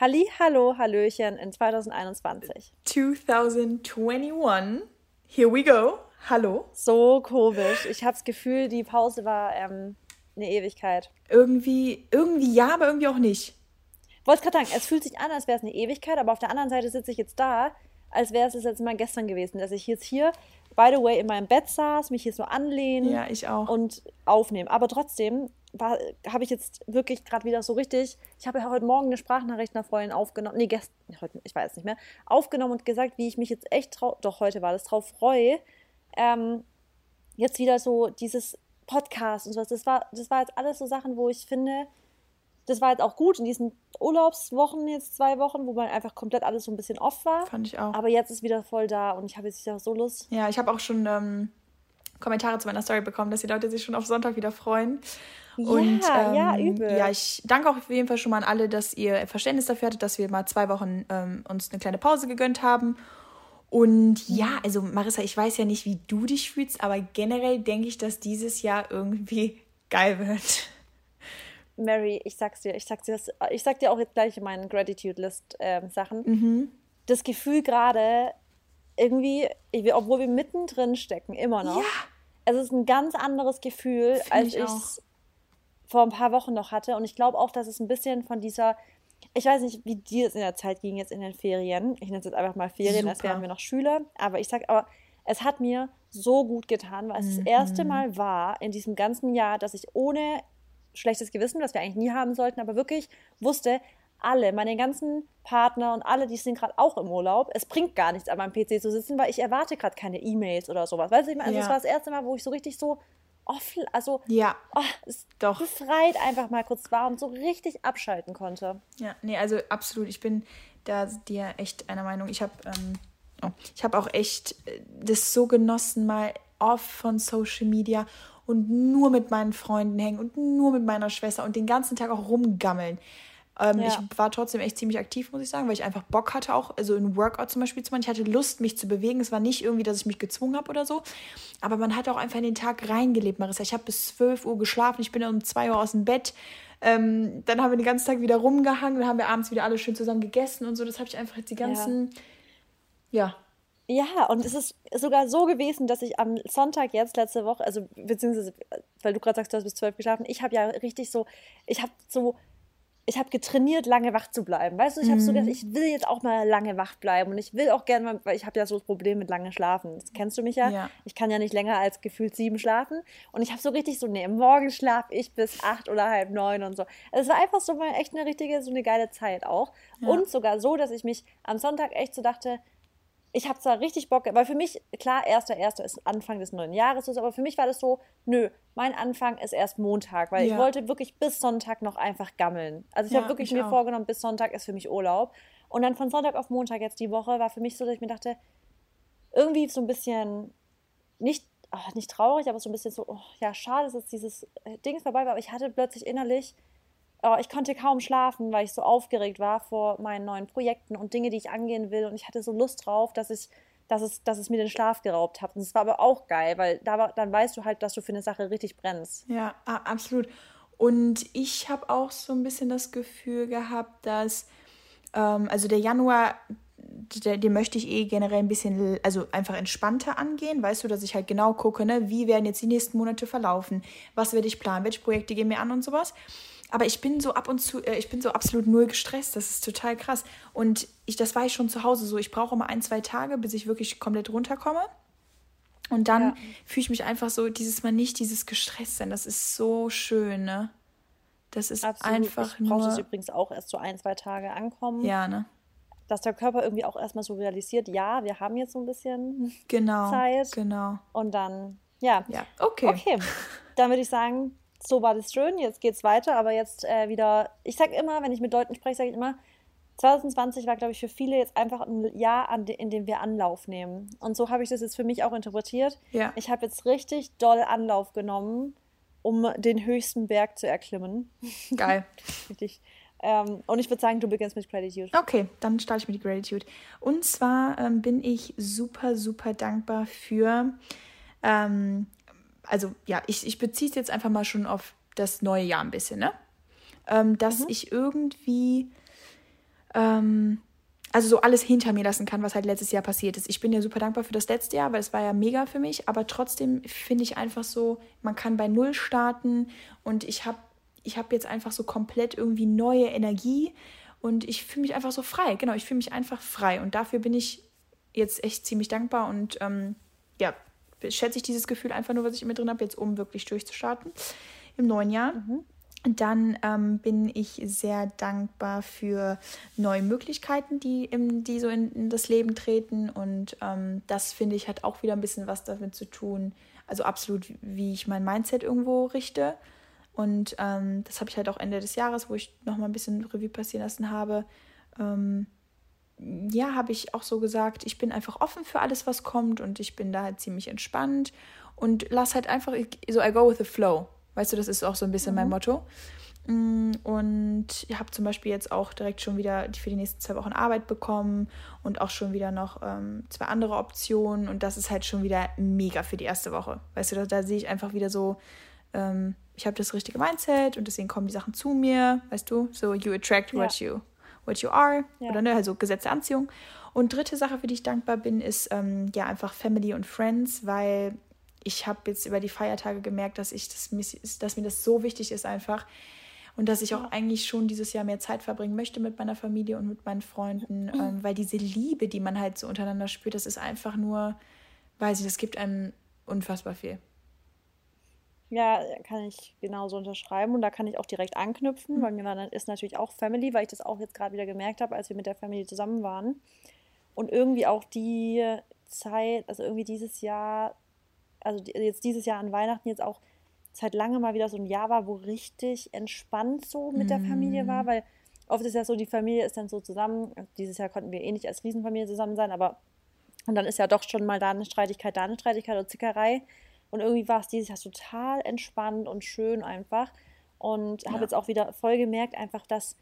Halli, hallo, hallöchen in 2021. 2021. Here we go. Hallo. So komisch. Ich habe das Gefühl, die Pause war ähm, eine Ewigkeit. Irgendwie, irgendwie ja, aber irgendwie auch nicht. Wollte gerade sagen, es fühlt sich an, als wäre es eine Ewigkeit, aber auf der anderen Seite sitze ich jetzt da, als wäre es jetzt mal gestern gewesen, dass ich jetzt hier, by the way, in meinem Bett saß, mich hier so anlehnen. Ja. Und aufnehmen. Aber trotzdem habe ich jetzt wirklich gerade wieder so richtig, ich habe ja heute Morgen eine Sprachnachricht nach Freundin aufgenommen, nee, gestern, heute, ich weiß nicht mehr, aufgenommen und gesagt, wie ich mich jetzt echt, trau doch heute war das, drauf freue, ähm, jetzt wieder so dieses Podcast und sowas, das war, das war jetzt alles so Sachen, wo ich finde, das war jetzt auch gut in diesen Urlaubswochen, jetzt zwei Wochen, wo man einfach komplett alles so ein bisschen off war. Fand ich auch. Aber jetzt ist wieder voll da und ich habe jetzt wieder so Lust. Ja, ich habe auch schon ähm, Kommentare zu meiner Story bekommen, dass die Leute sich schon auf Sonntag wieder freuen. Und, ja, ähm, ja, übel. Ja, ich danke auch auf jeden Fall schon mal an alle, dass ihr Verständnis dafür hattet, dass wir mal zwei Wochen ähm, uns eine kleine Pause gegönnt haben. Und ja, also Marissa, ich weiß ja nicht, wie du dich fühlst, aber generell denke ich, dass dieses Jahr irgendwie geil wird. Mary, ich sag's dir, ich sag's dir, ich sag dir auch jetzt gleich in meinen Gratitude List äh, Sachen. Mhm. Das Gefühl gerade irgendwie, obwohl wir mittendrin stecken, immer noch. Ja. Es ist ein ganz anderes Gefühl, Find als ich es vor ein paar Wochen noch hatte. Und ich glaube auch, dass es ein bisschen von dieser, ich weiß nicht, wie dir es in der Zeit ging jetzt in den Ferien. Ich nenne es jetzt einfach mal Ferien, Super. als wären wir noch Schüler. Aber ich sag, aber es hat mir so gut getan, weil es mhm. das erste Mal war in diesem ganzen Jahr, dass ich ohne schlechtes Gewissen, was wir eigentlich nie haben sollten, aber wirklich wusste, alle, meine ganzen Partner und alle, die sind gerade auch im Urlaub. Es bringt gar nichts, an meinem PC zu sitzen, weil ich erwarte gerade keine E-Mails oder sowas. Weißt du, also ja. das war das erste Mal, wo ich so richtig so offen, also ja, oh, doch. befreit einfach mal kurz war und so richtig abschalten konnte. Ja, nee, also absolut. Ich bin da dir echt einer Meinung. Ich habe ähm, oh, ich habe auch echt äh, das so genossen, mal off von Social Media und nur mit meinen Freunden hängen und nur mit meiner Schwester und den ganzen Tag auch rumgammeln. Ähm, ja. Ich war trotzdem echt ziemlich aktiv, muss ich sagen, weil ich einfach Bock hatte, auch also ein Workout zum Beispiel zu machen. Ich hatte Lust, mich zu bewegen. Es war nicht irgendwie, dass ich mich gezwungen habe oder so. Aber man hat auch einfach in den Tag reingelebt, Marissa. Ich habe bis 12 Uhr geschlafen. Ich bin um 2 Uhr aus dem Bett. Ähm, dann haben wir den ganzen Tag wieder rumgehangen. Dann haben wir abends wieder alle schön zusammen gegessen und so. Das habe ich einfach jetzt die ganzen, ja, ja ja, und es ist sogar so gewesen, dass ich am Sonntag jetzt letzte Woche, also beziehungsweise, weil du gerade sagst, du hast bis zwölf geschlafen, ich habe ja richtig so, ich habe so, ich habe getrainiert, lange wach zu bleiben. Weißt du, ich habe so gedacht, mhm. ich will jetzt auch mal lange wach bleiben und ich will auch gerne mal, weil ich habe ja so das Problem mit lange Schlafen. Das kennst du mich ja. ja. Ich kann ja nicht länger als gefühlt sieben schlafen. Und ich habe so richtig so, nee, morgen schlafe ich bis acht oder halb neun und so. Also es war einfach so mal echt eine richtige, so eine geile Zeit auch. Ja. Und sogar so, dass ich mich am Sonntag echt so dachte, ich habe zwar richtig Bock, weil für mich, klar, erster, erster ist Anfang des neuen Jahres, aber für mich war das so, nö, mein Anfang ist erst Montag, weil ja. ich wollte wirklich bis Sonntag noch einfach gammeln. Also ich ja, habe wirklich mir auch. vorgenommen, bis Sonntag ist für mich Urlaub. Und dann von Sonntag auf Montag jetzt die Woche war für mich so, dass ich mir dachte, irgendwie so ein bisschen nicht, ach, nicht traurig, aber so ein bisschen so, oh, ja, schade, dass jetzt dieses äh, Ding vorbei war, aber ich hatte plötzlich innerlich oh, ich konnte kaum schlafen, weil ich so aufgeregt war vor meinen neuen Projekten und Dinge, die ich angehen will. Und ich hatte so Lust drauf, dass ich, dass es, dass es mir den Schlaf geraubt hat. Und es war aber auch geil, weil da war, dann weißt du halt, dass du für eine Sache richtig brennst. Ja, absolut. Und ich habe auch so ein bisschen das Gefühl gehabt, dass, ähm, also der Januar, den möchte ich eh generell ein bisschen, also einfach entspannter angehen. Weißt du, dass ich halt genau gucke, ne, wie werden jetzt die nächsten Monate verlaufen, was werde ich planen, welche Projekte gehen mir an und sowas. Aber ich bin so ab und zu, äh, ich bin so absolut null gestresst. Das ist total krass. Und ich, das war ich schon zu Hause so. Ich brauche immer ein, zwei Tage, bis ich wirklich komplett runterkomme. Und dann ja. fühle ich mich einfach so, dieses Mal nicht dieses gestresst sein. Das ist so schön, ne? Das ist Absolut. einfach ich nur. es übrigens auch erst so ein, zwei Tage ankommen. Ja, ne? Dass der Körper irgendwie auch erstmal so realisiert, ja, wir haben jetzt so ein bisschen genau, Zeit. Genau. Und dann, ja. Ja, okay. Okay. Dann würde ich sagen, so war das schön, jetzt geht's weiter, aber jetzt äh, wieder, ich sag immer, wenn ich mit Leuten spreche, sage ich immer, 2020 war, glaube ich, für viele jetzt einfach ein Jahr, in dem wir Anlauf nehmen. Und so habe ich das jetzt für mich auch interpretiert. Ja. Ich habe jetzt richtig doll Anlauf genommen, um den höchsten Berg zu erklimmen. Geil. richtig. Ähm, und ich würde sagen, du beginnst mit Gratitude. Okay, dann starte ich mit Gratitude. Und zwar ähm, bin ich super, super dankbar für ähm, also ja, ich, ich beziehe es jetzt einfach mal schon auf das neue Jahr ein bisschen, ne? Ähm, dass mhm. ich irgendwie ähm, also so alles hinter mir lassen kann, was halt letztes Jahr passiert ist. Ich bin ja super dankbar für das letzte Jahr, weil es war ja mega für mich, aber trotzdem finde ich einfach so, man kann bei Null starten und ich habe ich hab jetzt einfach so komplett irgendwie neue Energie und ich fühle mich einfach so frei. Genau, ich fühle mich einfach frei und dafür bin ich jetzt echt ziemlich dankbar und ähm, ja, schätze ich dieses Gefühl einfach nur, was ich immer drin habe, jetzt um wirklich durchzustarten im neuen Jahr. Mhm. Dann ähm, bin ich sehr dankbar für neue Möglichkeiten, die, im, die so in, in das Leben treten. Und ähm, das finde ich hat auch wieder ein bisschen was damit zu tun. Also absolut, wie ich mein Mindset irgendwo richte. Und ähm, das habe ich halt auch Ende des Jahres, wo ich nochmal ein bisschen Revue passieren lassen habe. Ähm, ja, habe ich auch so gesagt, ich bin einfach offen für alles, was kommt und ich bin da halt ziemlich entspannt und lass halt einfach so I go with the flow. Weißt du, das ist auch so ein bisschen mhm. mein Motto. Mm, und ich habe zum Beispiel jetzt auch direkt schon wieder für die nächsten zwei Wochen Arbeit bekommen und auch schon wieder noch ähm, zwei andere Optionen. Und das ist halt schon wieder mega für die erste Woche. Weißt du, da, da sehe ich einfach wieder so, ähm, ich habe das richtige Mindset und deswegen kommen die Sachen zu mir. Weißt du, so you attract what ja. you what you are. Ja. Oder ne, also Gesetz der Anziehung. Und dritte Sache, für die ich dankbar bin, ist ähm, ja einfach Family und Friends, weil ich habe jetzt über die Feiertage gemerkt, dass ich das, dass mir das so wichtig ist einfach und dass ich auch eigentlich schon dieses Jahr mehr Zeit verbringen möchte mit meiner Familie und mit meinen Freunden, ähm, weil diese Liebe, die man halt so untereinander spürt, das ist einfach nur, weiß ich, das gibt einem unfassbar viel. Ja, kann ich genauso unterschreiben und da kann ich auch direkt anknüpfen, mhm. weil mir dann ist natürlich auch Family, weil ich das auch jetzt gerade wieder gemerkt habe, als wir mit der Family zusammen waren und irgendwie auch die Zeit, also irgendwie dieses Jahr also jetzt dieses Jahr an Weihnachten jetzt auch seit lange mal wieder so ein Jahr war, wo richtig entspannt so mit der Familie war, mhm. weil oft ist ja so, die Familie ist dann so zusammen. Dieses Jahr konnten wir eh nicht als Riesenfamilie zusammen sein, aber und dann ist ja doch schon mal da eine Streitigkeit, da eine Streitigkeit oder Zickerei. Und irgendwie war es dieses Jahr total entspannt und schön einfach. Und ja. habe jetzt auch wieder voll gemerkt, einfach, dass,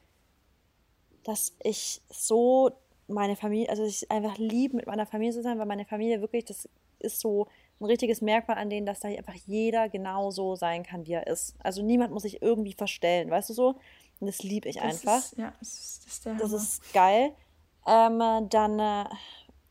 dass ich so meine Familie, also ich einfach liebe, mit meiner Familie zu sein, weil meine Familie wirklich, das ist so ein richtiges Merkmal an denen, dass da einfach jeder genau so sein kann, wie er ist. Also niemand muss sich irgendwie verstellen, weißt du so? Und das liebe ich das einfach. Ist, ja, das ist, das ist, das ist geil. Ähm, dann, äh,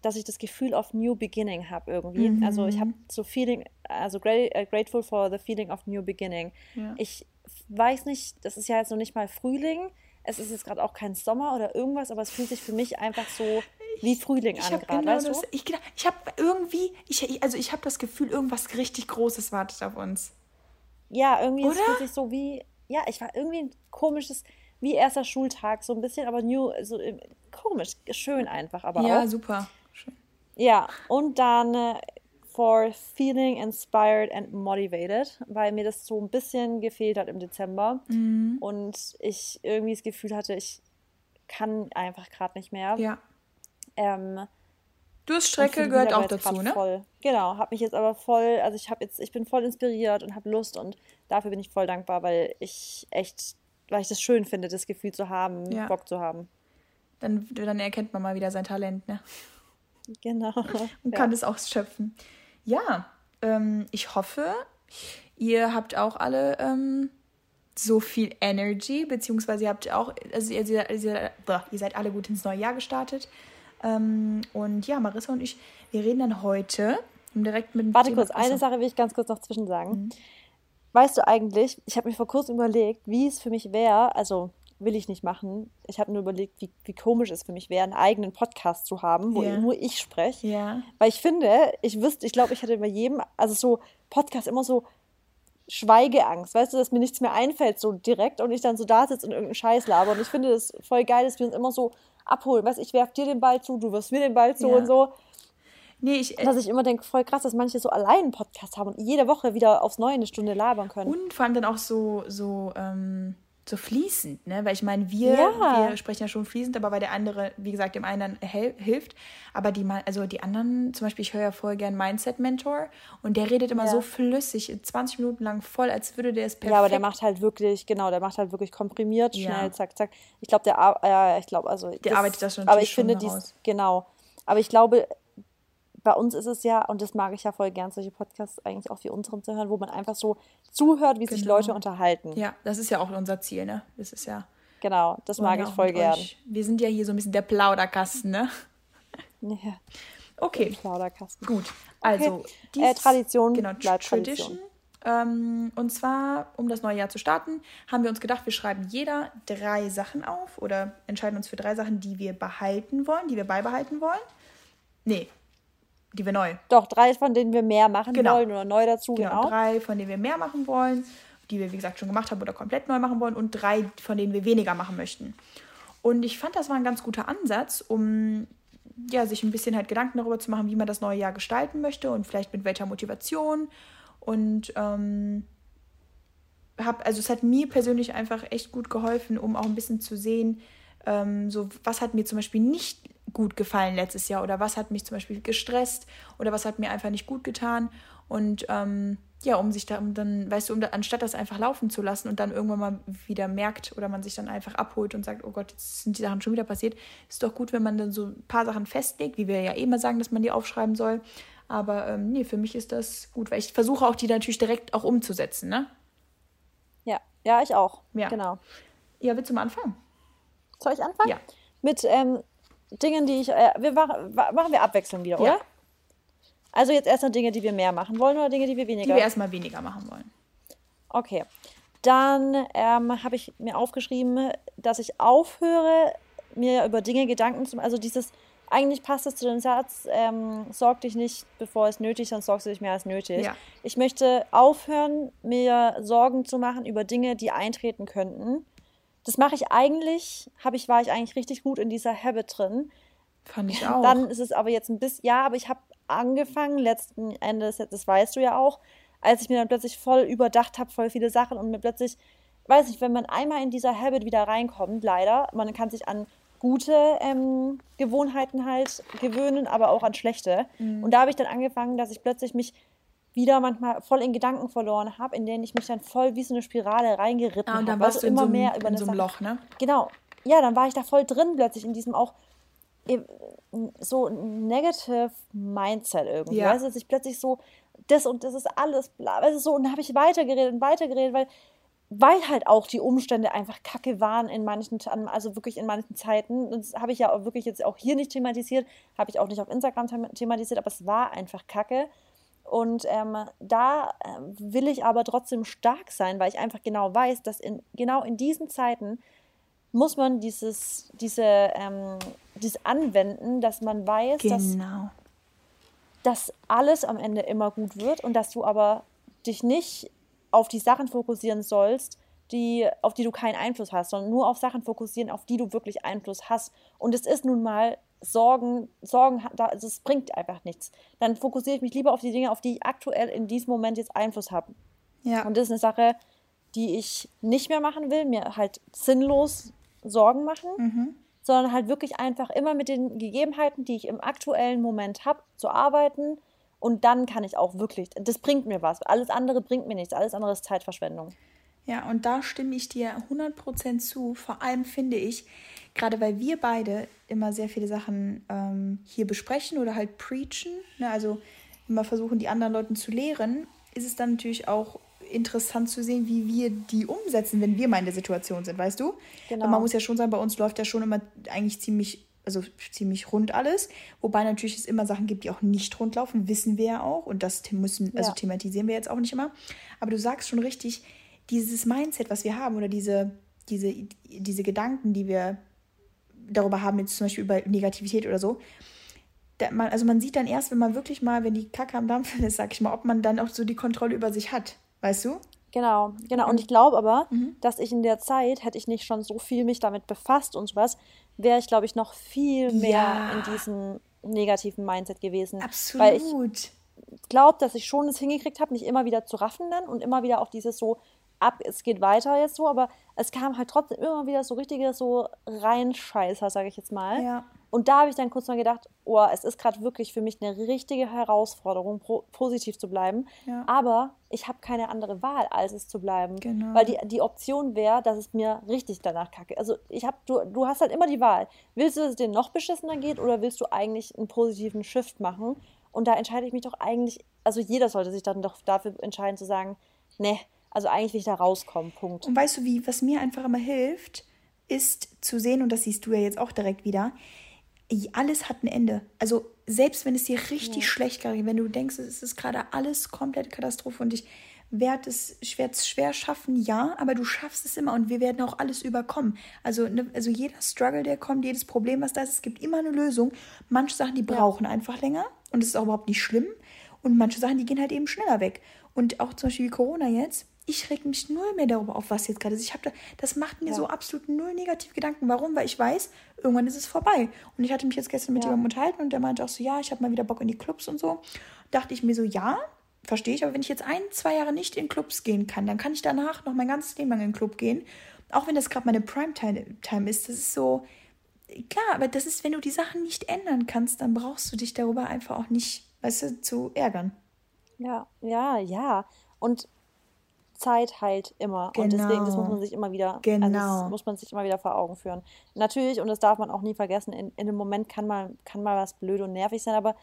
dass ich das Gefühl of New Beginning habe irgendwie. Mhm. Also ich habe so Feeling, also uh, grateful for the feeling of New Beginning. Ja. Ich weiß nicht, das ist ja jetzt noch nicht mal Frühling. Es ist jetzt gerade auch kein Sommer oder irgendwas, aber es fühlt sich für mich einfach so wie Frühling an gerade, genau weißt du? Ich, ich habe irgendwie, ich, also ich habe das Gefühl, irgendwas richtig Großes wartet auf uns. Ja, irgendwie Oder? es fühlt sich so wie, ja, ich war irgendwie ein komisches, wie erster Schultag, so ein bisschen, aber new, so äh, komisch, schön einfach, aber ja, auch. Ja, super. Ja, und dann äh, for feeling inspired and motivated, weil mir das so ein bisschen gefehlt hat im Dezember mhm. und ich irgendwie das Gefühl hatte, ich kann einfach gerade nicht mehr. Ja. Ähm, Durststrecke gehört auch dazu, ne? Voll. Genau, habe mich jetzt aber voll, also ich habe jetzt, ich bin voll inspiriert und habe Lust und dafür bin ich voll dankbar, weil ich echt, weil ich das schön finde, das Gefühl zu haben, ja. Bock zu haben. Dann, dann erkennt man mal wieder sein Talent, ne? Genau. Und kann es auch schöpfen. Ja, ähm, ich hoffe, ihr habt auch alle ähm, so viel Energy, beziehungsweise ihr habt auch, also ihr, ihr, ihr, ihr seid alle gut ins neue Jahr gestartet. Ähm, und ja, Marissa und ich, wir reden dann heute direkt mit dem Warte Thema kurz, eine Sache will ich ganz kurz noch zwischen sagen. Mhm. Weißt du eigentlich, ich habe mir vor kurzem überlegt, wie es für mich wäre, also will ich nicht machen. Ich habe nur überlegt, wie, wie komisch es für mich wäre, einen eigenen Podcast zu haben, wo yeah. nur ich spreche. Yeah. Weil ich finde, ich wüsste, ich glaube, ich hätte bei jedem, also so Podcast immer so Schweigeangst, weißt du, dass mir nichts mehr einfällt so direkt und ich dann so da sitze und irgendeinen Scheiß laber. Und ich finde das voll geil, dass wir uns immer so abholen. Weißt ich werf dir den Ball zu, du wirfst mir den Ball zu ja. und so. Nee, ich, äh, dass ich immer denke, voll krass, dass manche so allein einen Podcast haben und jede Woche wieder aufs Neue eine Stunde labern können. Und vor allem dann auch so, so ähm, so fließend, ne? Weil ich meine, wir, ja. wir sprechen ja schon fließend, aber bei der andere, wie gesagt, dem einen hilft. Aber die, also die anderen, zum Beispiel, ich höre ja voll gern Mindset Mentor und der redet immer ja. so flüssig, 20 Minuten lang voll, als würde der es perfekt. Ja, aber der macht halt wirklich, genau, der macht halt wirklich komprimiert, schnell, ja. zack, zack. Ich glaube, der, ja, ich glaube, also. Der das, arbeitet das schon. Aber ich finde dies, genau. Aber ich glaube, bei uns ist es ja, und das mag ich ja voll gern, solche Podcasts eigentlich auch wie unseren zu hören, wo man einfach so zuhört, wie genau. sich Leute unterhalten. Ja, das ist ja auch unser Ziel, ne? Das ist ja. Genau, das mag ich voll gern. Euch. Wir sind ja hier so ein bisschen der Plauderkasten, ne? Ja. Okay. Plauderkasten. Gut. Also, okay. Dies, äh, Tradition genau, bleibt Tradition. Ähm, und zwar, um das neue Jahr zu starten, haben wir uns gedacht, wir schreiben jeder drei Sachen auf oder entscheiden uns für drei Sachen, die wir behalten wollen, die wir beibehalten wollen. Nee, die wir neu. Doch, drei, von denen wir mehr machen genau. wollen oder neu dazu. Genau, genau, drei, von denen wir mehr machen wollen, die wir, wie gesagt, schon gemacht haben oder komplett neu machen wollen und drei, von denen wir weniger machen möchten. Und ich fand, das war ein ganz guter Ansatz, um ja, sich ein bisschen halt Gedanken darüber zu machen, wie man das neue Jahr gestalten möchte und vielleicht mit welcher Motivation. Und ähm, hab, also es hat mir persönlich einfach echt gut geholfen, um auch ein bisschen zu sehen, ähm, so was hat mir zum Beispiel nicht gut gefallen letztes Jahr oder was hat mich zum Beispiel gestresst oder was hat mir einfach nicht gut getan. Und ähm, ja, um sich da, um dann, weißt du, um da, anstatt das einfach laufen zu lassen und dann irgendwann mal wieder merkt oder man sich dann einfach abholt und sagt, oh Gott, jetzt sind die Sachen schon wieder passiert, ist doch gut, wenn man dann so ein paar Sachen festlegt, wie wir ja eh immer sagen, dass man die aufschreiben soll. Aber ähm, nee, für mich ist das gut, weil ich versuche auch, die natürlich direkt auch umzusetzen, ne? Ja, ja, ich auch. Ja. Genau. Ja, willst du mal anfangen? Soll ich anfangen? Ja. Mit ähm, Dingen, die ich. Äh, wir machen, machen wir abwechselnd wieder, ja. oder? Also jetzt erstmal Dinge, die wir mehr machen wollen oder Dinge, die wir weniger? Die wir erstmal weniger machen wollen. Okay. Dann ähm, habe ich mir aufgeschrieben, dass ich aufhöre, mir über Dinge Gedanken zu machen. Also dieses, eigentlich passt es zu dem Satz, ähm, sorg dich nicht, bevor es nötig ist, sonst sorgst du dich mehr als nötig. Ja. Ich möchte aufhören, mir Sorgen zu machen über Dinge, die eintreten könnten. Das mache ich eigentlich, habe ich, war ich eigentlich richtig gut in dieser Habit drin. Fand ich auch. Dann ist es aber jetzt ein bisschen, ja, aber ich habe angefangen, letzten Endes, das weißt du ja auch, als ich mir dann plötzlich voll überdacht habe, voll viele Sachen und mir plötzlich, weiß nicht, wenn man einmal in dieser Habit wieder reinkommt, leider, man kann sich an gute ähm, Gewohnheiten halt gewöhnen, aber auch an schlechte. Mhm. Und da habe ich dann angefangen, dass ich plötzlich mich wieder manchmal voll in Gedanken verloren habe, in denen ich mich dann voll wie so eine Spirale reingeritten habe. Ah, und dann warst also du immer so mehr über in so einem Loch, ne? Genau. Ja, dann war ich da voll drin plötzlich in diesem auch so negative Mindset irgendwie. Ja. Weißt du, dass ich plötzlich so, das und das ist alles, bla, weißt du, so, und dann habe ich weitergeredet und weitergeredet, weil, weil halt auch die Umstände einfach kacke waren in manchen, also wirklich in manchen Zeiten. Das habe ich ja auch wirklich jetzt auch hier nicht thematisiert, habe ich auch nicht auf Instagram thematisiert, aber es war einfach kacke. Und ähm, da äh, will ich aber trotzdem stark sein, weil ich einfach genau weiß, dass in, genau in diesen Zeiten muss man dieses, diese, ähm, dieses anwenden, dass man weiß, genau. dass, dass alles am Ende immer gut wird und dass du aber dich nicht auf die Sachen fokussieren sollst, die, auf die du keinen Einfluss hast, sondern nur auf Sachen fokussieren, auf die du wirklich Einfluss hast. Und es ist nun mal Sorgen, Sorgen, also es bringt einfach nichts. Dann fokussiere ich mich lieber auf die Dinge, auf die ich aktuell in diesem Moment jetzt Einfluss habe. Ja. Und das ist eine Sache, die ich nicht mehr machen will, mir halt sinnlos Sorgen machen, mhm. sondern halt wirklich einfach immer mit den Gegebenheiten, die ich im aktuellen Moment habe, zu arbeiten. Und dann kann ich auch wirklich, das bringt mir was. Alles andere bringt mir nichts. Alles andere ist Zeitverschwendung. Ja, und da stimme ich dir 100% zu. Vor allem finde ich, gerade weil wir beide immer sehr viele Sachen ähm, hier besprechen oder halt preachen, ne, also immer versuchen, die anderen Leuten zu lehren, ist es dann natürlich auch interessant zu sehen, wie wir die umsetzen, wenn wir mal in der Situation sind, weißt du? Genau. Und man muss ja schon sagen, bei uns läuft ja schon immer eigentlich ziemlich, also ziemlich rund alles. Wobei natürlich es immer Sachen gibt, die auch nicht rund laufen, wissen wir ja auch. Und das müssen, also ja. thematisieren wir jetzt auch nicht immer. Aber du sagst schon richtig, dieses Mindset, was wir haben, oder diese, diese, diese Gedanken, die wir darüber haben, jetzt zum Beispiel über Negativität oder so, man, also man sieht dann erst, wenn man wirklich mal, wenn die Kacke am Dampfen ist, sag ich mal, ob man dann auch so die Kontrolle über sich hat. Weißt du? Genau, genau. Und ich glaube aber, mhm. dass ich in der Zeit, hätte ich nicht schon so viel mich damit befasst und sowas, wäre ich, glaube ich, noch viel mehr ja. in diesem negativen Mindset gewesen. Absolut. Weil ich glaube, dass ich schon es hingekriegt habe, mich immer wieder zu raffen dann und immer wieder auch dieses so ab, es geht weiter jetzt so, aber es kam halt trotzdem immer wieder so richtige so Reinscheißer, sage ich jetzt mal. Ja. Und da habe ich dann kurz mal gedacht, oh, es ist gerade wirklich für mich eine richtige Herausforderung, positiv zu bleiben. Ja. Aber ich habe keine andere Wahl, als es zu bleiben. Genau. Weil die, die Option wäre, dass es mir richtig danach kacke. Also ich habe, du, du hast halt immer die Wahl. Willst du, dass es dir noch beschissener geht oder willst du eigentlich einen positiven Shift machen? Und da entscheide ich mich doch eigentlich, also jeder sollte sich dann doch dafür entscheiden zu sagen, ne, also eigentlich will ich da rauskommen, Punkt. Und weißt du wie, was mir einfach immer hilft, ist zu sehen, und das siehst du ja jetzt auch direkt wieder, alles hat ein Ende. Also selbst wenn es dir richtig ja. schlecht geht, wenn du denkst, es ist gerade alles komplett Katastrophe und ich werde es, es schwer schaffen, ja, aber du schaffst es immer und wir werden auch alles überkommen. Also, ne, also jeder Struggle, der kommt, jedes Problem, was da ist, es gibt immer eine Lösung. Manche Sachen, die brauchen ja. einfach länger und es ist auch überhaupt nicht schlimm. Und manche Sachen, die gehen halt eben schneller weg. Und auch zum Beispiel wie Corona jetzt, ich reg mich null mehr darüber auf, was jetzt gerade ist. Ich habe da, das macht mir ja. so absolut null negative Gedanken. Warum? Weil ich weiß, irgendwann ist es vorbei. Und ich hatte mich jetzt gestern mit ja. jemandem unterhalten und der meinte auch so, ja, ich habe mal wieder Bock in die Clubs und so. Dachte ich mir so, ja, verstehe ich. Aber wenn ich jetzt ein, zwei Jahre nicht in Clubs gehen kann, dann kann ich danach noch mein ganzes Leben lang in den Club gehen. Auch wenn das gerade meine Primetime ist. Das ist so, klar, aber das ist, wenn du die Sachen nicht ändern kannst, dann brauchst du dich darüber einfach auch nicht, weißt du, zu ärgern. Ja, ja, ja. Und Zeit heilt immer. Genau. Und deswegen, das muss genau. man sich immer wieder, genau. also genau. muss man sich immer wieder vor Augen führen. Natürlich, und das darf man auch nie vergessen, in, in einem Moment kann mal, kann mal was blöd und nervig sein, aber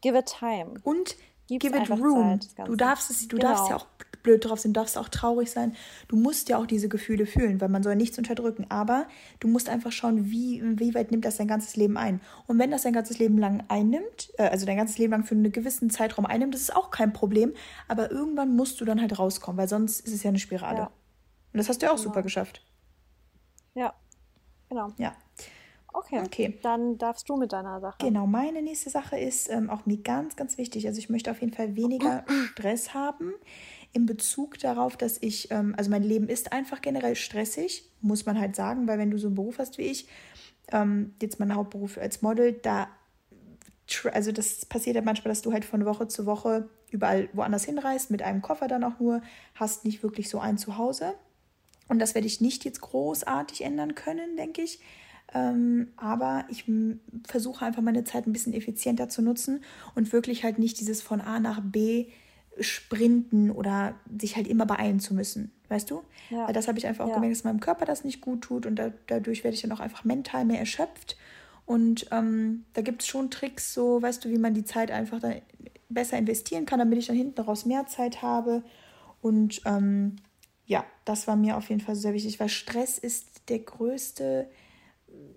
give it time. Und Gib's give it room. Zeit, du darfst es, du genau. darfst ja auch blöd drauf sein, du darfst auch traurig sein. Du musst ja auch diese Gefühle fühlen, weil man soll nichts unterdrücken. Aber du musst einfach schauen, wie, wie weit nimmt das dein ganzes Leben ein. Und wenn das dein ganzes Leben lang einnimmt, äh, also dein ganzes Leben lang für einen gewissen Zeitraum einnimmt, das ist auch kein Problem. Aber irgendwann musst du dann halt rauskommen, weil sonst ist es ja eine Spirale. Ja. Und das hast du ja auch genau. super geschafft. Ja, genau. Ja. Okay. okay. Dann darfst du mit deiner Sache. Genau, meine nächste Sache ist ähm, auch mir ganz, ganz wichtig. Also ich möchte auf jeden Fall weniger Stress haben in Bezug darauf, dass ich, ähm, also mein Leben ist einfach generell stressig, muss man halt sagen, weil wenn du so einen Beruf hast wie ich, ähm, jetzt mein Hauptberuf als Model, da, also das passiert ja manchmal, dass du halt von Woche zu Woche überall woanders hinreist, mit einem Koffer dann auch nur, hast nicht wirklich so ein Zuhause. Und das werde ich nicht jetzt großartig ändern können, denke ich. Ähm, aber ich versuche einfach meine Zeit ein bisschen effizienter zu nutzen und wirklich halt nicht dieses von A nach B sprinten oder sich halt immer beeilen zu müssen, weißt du? Ja. Weil das habe ich einfach auch ja. gemerkt, dass meinem Körper das nicht gut tut und da, dadurch werde ich dann auch einfach mental mehr erschöpft. Und ähm, da gibt es schon Tricks, so, weißt du, wie man die Zeit einfach dann besser investieren kann, damit ich dann hinten raus mehr Zeit habe. Und ähm, ja, das war mir auf jeden Fall sehr wichtig, weil Stress ist der größte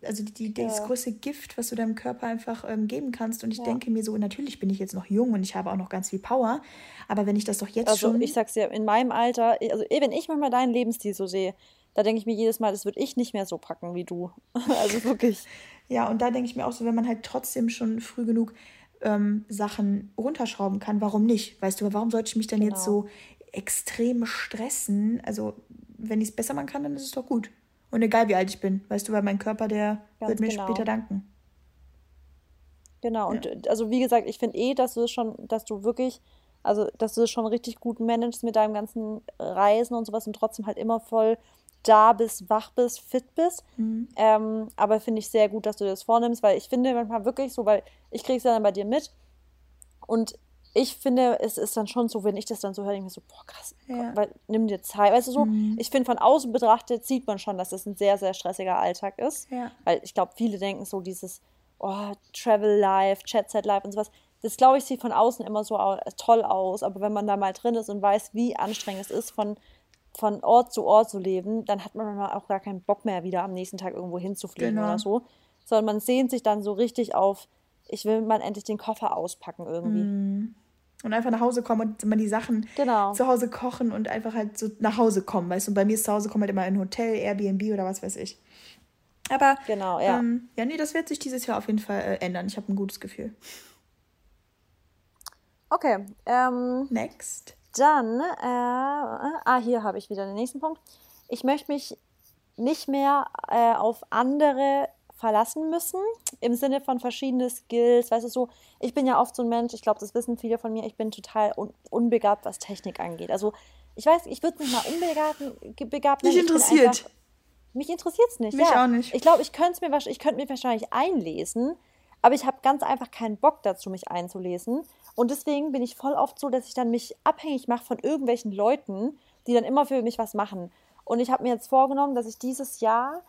also die, die, ja. das größte Gift, was du deinem Körper einfach ähm, geben kannst. Und ich ja. denke mir so, natürlich bin ich jetzt noch jung und ich habe auch noch ganz viel Power, aber wenn ich das doch jetzt also, schon. Ich sag's dir, in meinem Alter, also eh, wenn ich manchmal deinen Lebensstil so sehe, da denke ich mir jedes Mal, das würde ich nicht mehr so packen wie du. also wirklich. ja, und da denke ich mir auch so, wenn man halt trotzdem schon früh genug ähm, Sachen runterschrauben kann, warum nicht? Weißt du, warum sollte ich mich dann genau. jetzt so extrem stressen? Also, wenn ich es besser machen kann, dann ist es doch gut. Und egal wie alt ich bin, weißt du, weil mein Körper, der Ganz wird mir genau. später danken. Genau, und ja. also wie gesagt, ich finde eh, dass du schon, dass du wirklich, also dass du es schon richtig gut managst mit deinem ganzen Reisen und sowas und trotzdem halt immer voll da bist, wach bist, fit bist. Mhm. Ähm, aber finde ich sehr gut, dass du das vornimmst, weil ich finde manchmal wirklich so, weil ich kriege es ja dann bei dir mit und ich finde, es ist dann schon so, wenn ich das dann so höre, ich mir so, boah, krass, ja. weil, nimm dir Zeit. Weißt du so, mhm. ich finde, von außen betrachtet sieht man schon, dass das ein sehr, sehr stressiger Alltag ist. Ja. Weil ich glaube, viele denken so dieses, oh, Travel Life, Chat Set Life und sowas. Das, glaube ich, sieht von außen immer so toll aus. Aber wenn man da mal drin ist und weiß, wie anstrengend es ist, von, von Ort zu Ort zu leben, dann hat man auch gar keinen Bock mehr, wieder am nächsten Tag irgendwo hinzufliegen genau. oder so. Sondern man sehnt sich dann so richtig auf, ich will mal endlich den Koffer auspacken irgendwie. Mhm. Und einfach nach Hause kommen und immer die Sachen genau. zu Hause kochen und einfach halt so nach Hause kommen, weißt du? Und bei mir ist zu Hause kommen halt immer ein Hotel, Airbnb oder was weiß ich. Aber genau, ja. Ähm, ja, nee, das wird sich dieses Jahr auf jeden Fall äh, ändern. Ich habe ein gutes Gefühl. Okay. Ähm, Next. Dann, äh, ah, hier habe ich wieder den nächsten Punkt. Ich möchte mich nicht mehr äh, auf andere verlassen müssen, im Sinne von verschiedene Skills, weißt du so, ich bin ja oft so ein Mensch, ich glaube, das wissen viele von mir, ich bin total un unbegabt, was Technik angeht. Also ich weiß, ich würde mich mal unbegabt begabt nennen. Mich interessiert. Einfach, mich interessiert es nicht. Mich ja. auch nicht. Ich glaube, ich könnte mir, ich könnte mir wahrscheinlich einlesen, aber ich habe ganz einfach keinen Bock dazu, mich einzulesen. Und deswegen bin ich voll oft so, dass ich dann mich abhängig mache von irgendwelchen Leuten, die dann immer für mich was machen. Und ich habe mir jetzt vorgenommen, dass ich dieses Jahr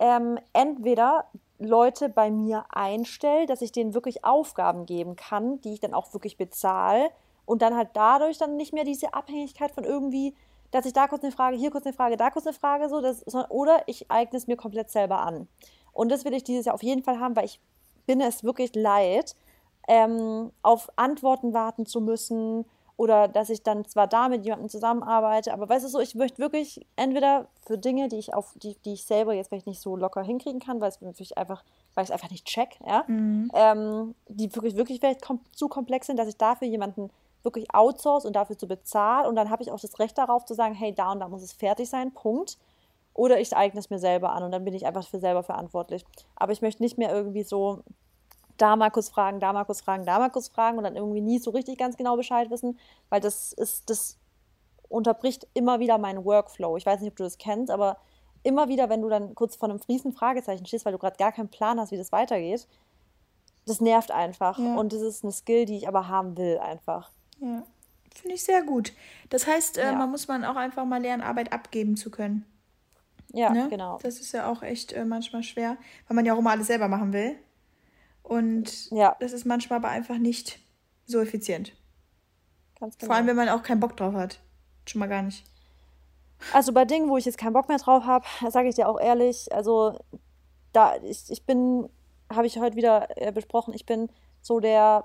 ähm, entweder Leute bei mir einstelle, dass ich denen wirklich Aufgaben geben kann, die ich dann auch wirklich bezahle und dann halt dadurch dann nicht mehr diese Abhängigkeit von irgendwie dass ich da kurz eine Frage, hier kurz eine Frage, da kurz eine Frage, so, das, oder ich eigne es mir komplett selber an. Und das will ich dieses Jahr auf jeden Fall haben, weil ich bin es wirklich leid, ähm, auf Antworten warten zu müssen oder dass ich dann zwar da mit jemandem zusammenarbeite, aber weißt du so, ich möchte wirklich entweder für Dinge, die ich auf die, die ich selber jetzt vielleicht nicht so locker hinkriegen kann, weil es natürlich einfach, weil ich es einfach nicht check, ja, mhm. ähm, die wirklich, wirklich vielleicht kom zu komplex sind, dass ich dafür jemanden wirklich outsource und dafür zu bezahlen und dann habe ich auch das Recht darauf zu sagen, hey, da und da muss es fertig sein, Punkt. Oder ich eigne es mir selber an und dann bin ich einfach für selber verantwortlich. Aber ich möchte nicht mehr irgendwie so da Markus fragen, da Markus fragen, da Markus fragen und dann irgendwie nie so richtig ganz genau Bescheid wissen, weil das ist, das unterbricht immer wieder meinen Workflow. Ich weiß nicht, ob du das kennst, aber immer wieder, wenn du dann kurz vor einem friesen Fragezeichen stehst, weil du gerade gar keinen Plan hast, wie das weitergeht, das nervt einfach. Ja. Und das ist eine Skill, die ich aber haben will, einfach. Ja, finde ich sehr gut. Das heißt, äh, ja. man muss man auch einfach mal lernen, Arbeit abgeben zu können. Ja, ne? genau. Das ist ja auch echt äh, manchmal schwer, weil man ja auch immer alles selber machen will. Und ja. das ist manchmal aber einfach nicht so effizient. Ganz genau. Vor allem, wenn man auch keinen Bock drauf hat. Schon mal gar nicht. Also bei Dingen, wo ich jetzt keinen Bock mehr drauf habe, sage ich dir auch ehrlich, also da ich, ich bin, habe ich heute wieder äh, besprochen, ich bin so der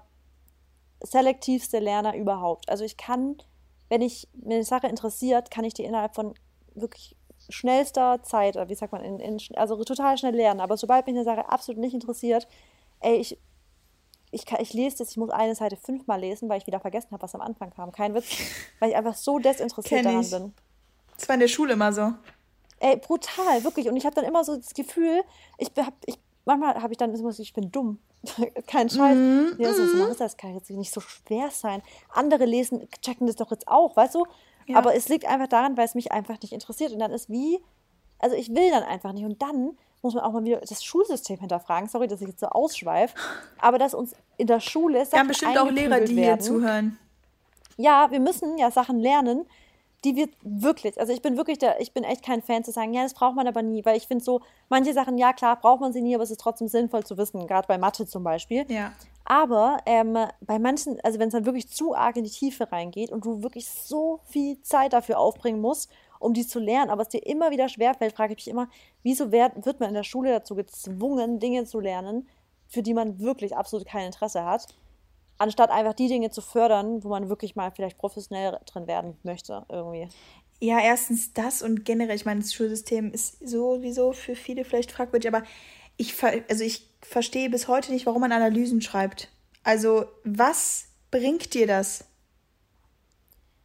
selektivste Lerner überhaupt. Also ich kann, wenn ich mir eine Sache interessiert, kann ich die innerhalb von wirklich schnellster Zeit, wie sagt man, in, in, also total schnell lernen. Aber sobald mich eine Sache absolut nicht interessiert, ey, ich, ich, kann, ich lese das, ich muss eine Seite fünfmal lesen, weil ich wieder vergessen habe, was am Anfang kam. Kein Witz, weil ich einfach so desinteressiert daran bin. Das war in der Schule immer so. Ey, brutal, wirklich. Und ich habe dann immer so das Gefühl, ich hab, ich, manchmal habe ich dann immer so, ich bin dumm. Kein Scheiß. Mhm. Ja, so, so, das kann jetzt nicht so schwer sein. Andere lesen, checken das doch jetzt auch, weißt du? Ja. Aber es liegt einfach daran, weil es mich einfach nicht interessiert. Und dann ist wie, also ich will dann einfach nicht. Und dann muss man auch mal wieder das Schulsystem hinterfragen. Sorry, dass ich jetzt so ausschweife. Aber dass uns in der Schule. Wir haben bestimmt auch Lehrer, die werden. hier zuhören. Ja, wir müssen ja Sachen lernen, die wir wirklich, also ich bin wirklich der, ich bin echt kein Fan zu sagen, ja, das braucht man aber nie, weil ich finde so, manche Sachen, ja klar, braucht man sie nie, aber es ist trotzdem sinnvoll zu wissen, gerade bei Mathe zum Beispiel. Ja. Aber ähm, bei manchen, also wenn es dann wirklich zu arg in die Tiefe reingeht und du wirklich so viel Zeit dafür aufbringen musst, um die zu lernen, aber es dir immer wieder schwerfällt, frage ich mich immer, wieso wird, wird man in der Schule dazu gezwungen, Dinge zu lernen, für die man wirklich absolut kein Interesse hat? anstatt einfach die Dinge zu fördern, wo man wirklich mal vielleicht professionell drin werden möchte, irgendwie. Ja, erstens das und generell, ich meine, das Schulsystem ist sowieso für viele vielleicht fragwürdig, aber ich, also ich verstehe bis heute nicht, warum man Analysen schreibt. Also, was bringt dir das?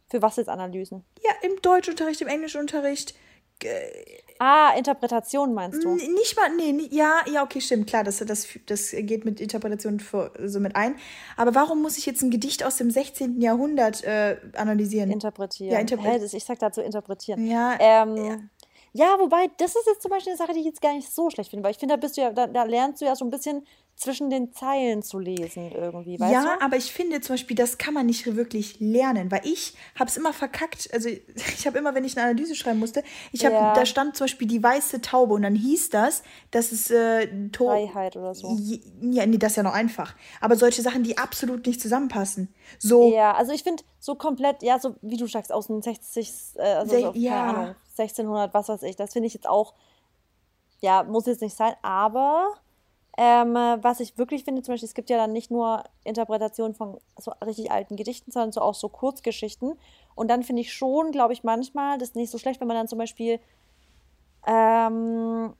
Für was jetzt Analysen? Ja, im Deutschunterricht, im Englischunterricht. Ah, Interpretation meinst du? Nicht mal, nee, ja, ja, okay, stimmt, klar, das, das, das geht mit Interpretation für, so mit ein. Aber warum muss ich jetzt ein Gedicht aus dem 16. Jahrhundert äh, analysieren? Interpretieren. Ja, interpretieren. ich sag dazu interpretieren. Ja, ähm, ja. Ja, wobei, das ist jetzt zum Beispiel eine Sache, die ich jetzt gar nicht so schlecht finde, weil ich finde, da bist du ja, da, da lernst du ja so ein bisschen zwischen den Zeilen zu lesen irgendwie, weißt ja, du? aber ich finde zum Beispiel, das kann man nicht wirklich lernen, weil ich habe es immer verkackt. Also ich habe immer, wenn ich eine Analyse schreiben musste, ich habe, ja. da stand zum Beispiel die weiße Taube und dann hieß das, dass es äh, Freiheit oder so. Ja, nee, das ist ja noch einfach. Aber solche Sachen, die absolut nicht zusammenpassen. So. Ja, also ich finde so komplett, ja, so wie du sagst, aus den 60, äh, also so, ja. keine Ahnung, 1600, was weiß ich, das finde ich jetzt auch, ja, muss jetzt nicht sein, aber ähm, was ich wirklich finde, zum Beispiel, es gibt ja dann nicht nur Interpretationen von so richtig alten Gedichten, sondern so auch so Kurzgeschichten. Und dann finde ich schon, glaube ich, manchmal, das ist nicht so schlecht, wenn man dann zum Beispiel, ähm,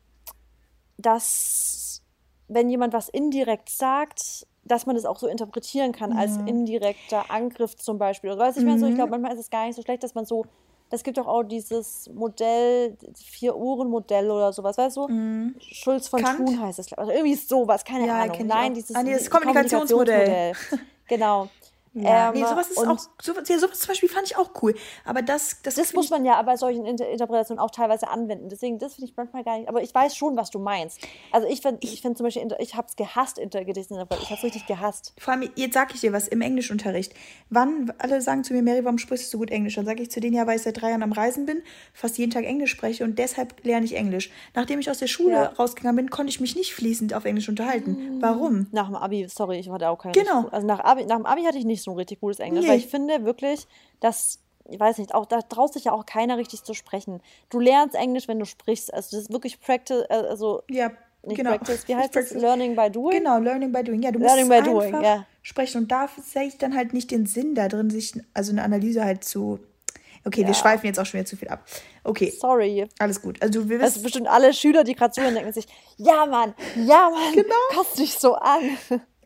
dass, wenn jemand was indirekt sagt, dass man das auch so interpretieren kann ja. als indirekter Angriff zum Beispiel. Oder weißt du, ich meine so, ich glaube, mhm. manchmal ist es gar nicht so schlecht, dass man so es gibt doch auch dieses Modell, Vier-Uhren-Modell oder sowas, weißt du? Mm. Schulz von Kant? Thun heißt es, glaube ich. Irgendwie sowas, keine ja, Ahnung. Nein, dieses, ah, nee, Kommunikationsmodell. Kommunikationsmodell. genau. Ja, ähm, nee, sowas ist auch, sowas, ja, sowas zum Beispiel fand ich auch cool. Aber das, das, das muss man ja bei solchen Inter Interpretationen auch teilweise anwenden. Deswegen, das finde ich manchmal gar nicht. Aber ich weiß schon, was du meinst. Also ich finde ich find zum Beispiel, ich habe es gehasst, Intergedichtsinterpretation. Ich habe es richtig gehasst. Vor allem, jetzt sage ich dir was im Englischunterricht. Wann, alle sagen zu mir, Mary, warum sprichst du so gut Englisch? Dann sage ich zu denen, ja, weil ich seit drei Jahren am Reisen bin, fast jeden Tag Englisch spreche und deshalb lerne ich Englisch. Nachdem ich aus der Schule ja. rausgegangen bin, konnte ich mich nicht fließend auf Englisch unterhalten. Mhm. Warum? Nach dem Abi, sorry, ich hatte auch keine. Genau. Also nach, Abi, nach dem Abi hatte ich nicht so ein richtig gutes Englisch. Nee. Weil ich finde wirklich, dass ich weiß nicht, auch da traut sich ja auch keiner richtig zu sprechen. Du lernst Englisch, wenn du sprichst. Also das ist wirklich Practice, äh, also ja, nicht genau. Practice, wie heißt das? Learning by doing? Genau, Learning by doing. Ja, du Learning musst by doing, einfach sprechen und da sehe ich dann halt nicht den Sinn da drin, sich also eine Analyse halt zu. Okay, wir Ja. schweifen jetzt auch schon wieder zu viel ab. Okay, Sorry. alles gut. Also Das wirst sind bestimmt alle Schüler, die gerade zuhören, denken sich, ja Mann, ja Mann, Genau. passt dich so an.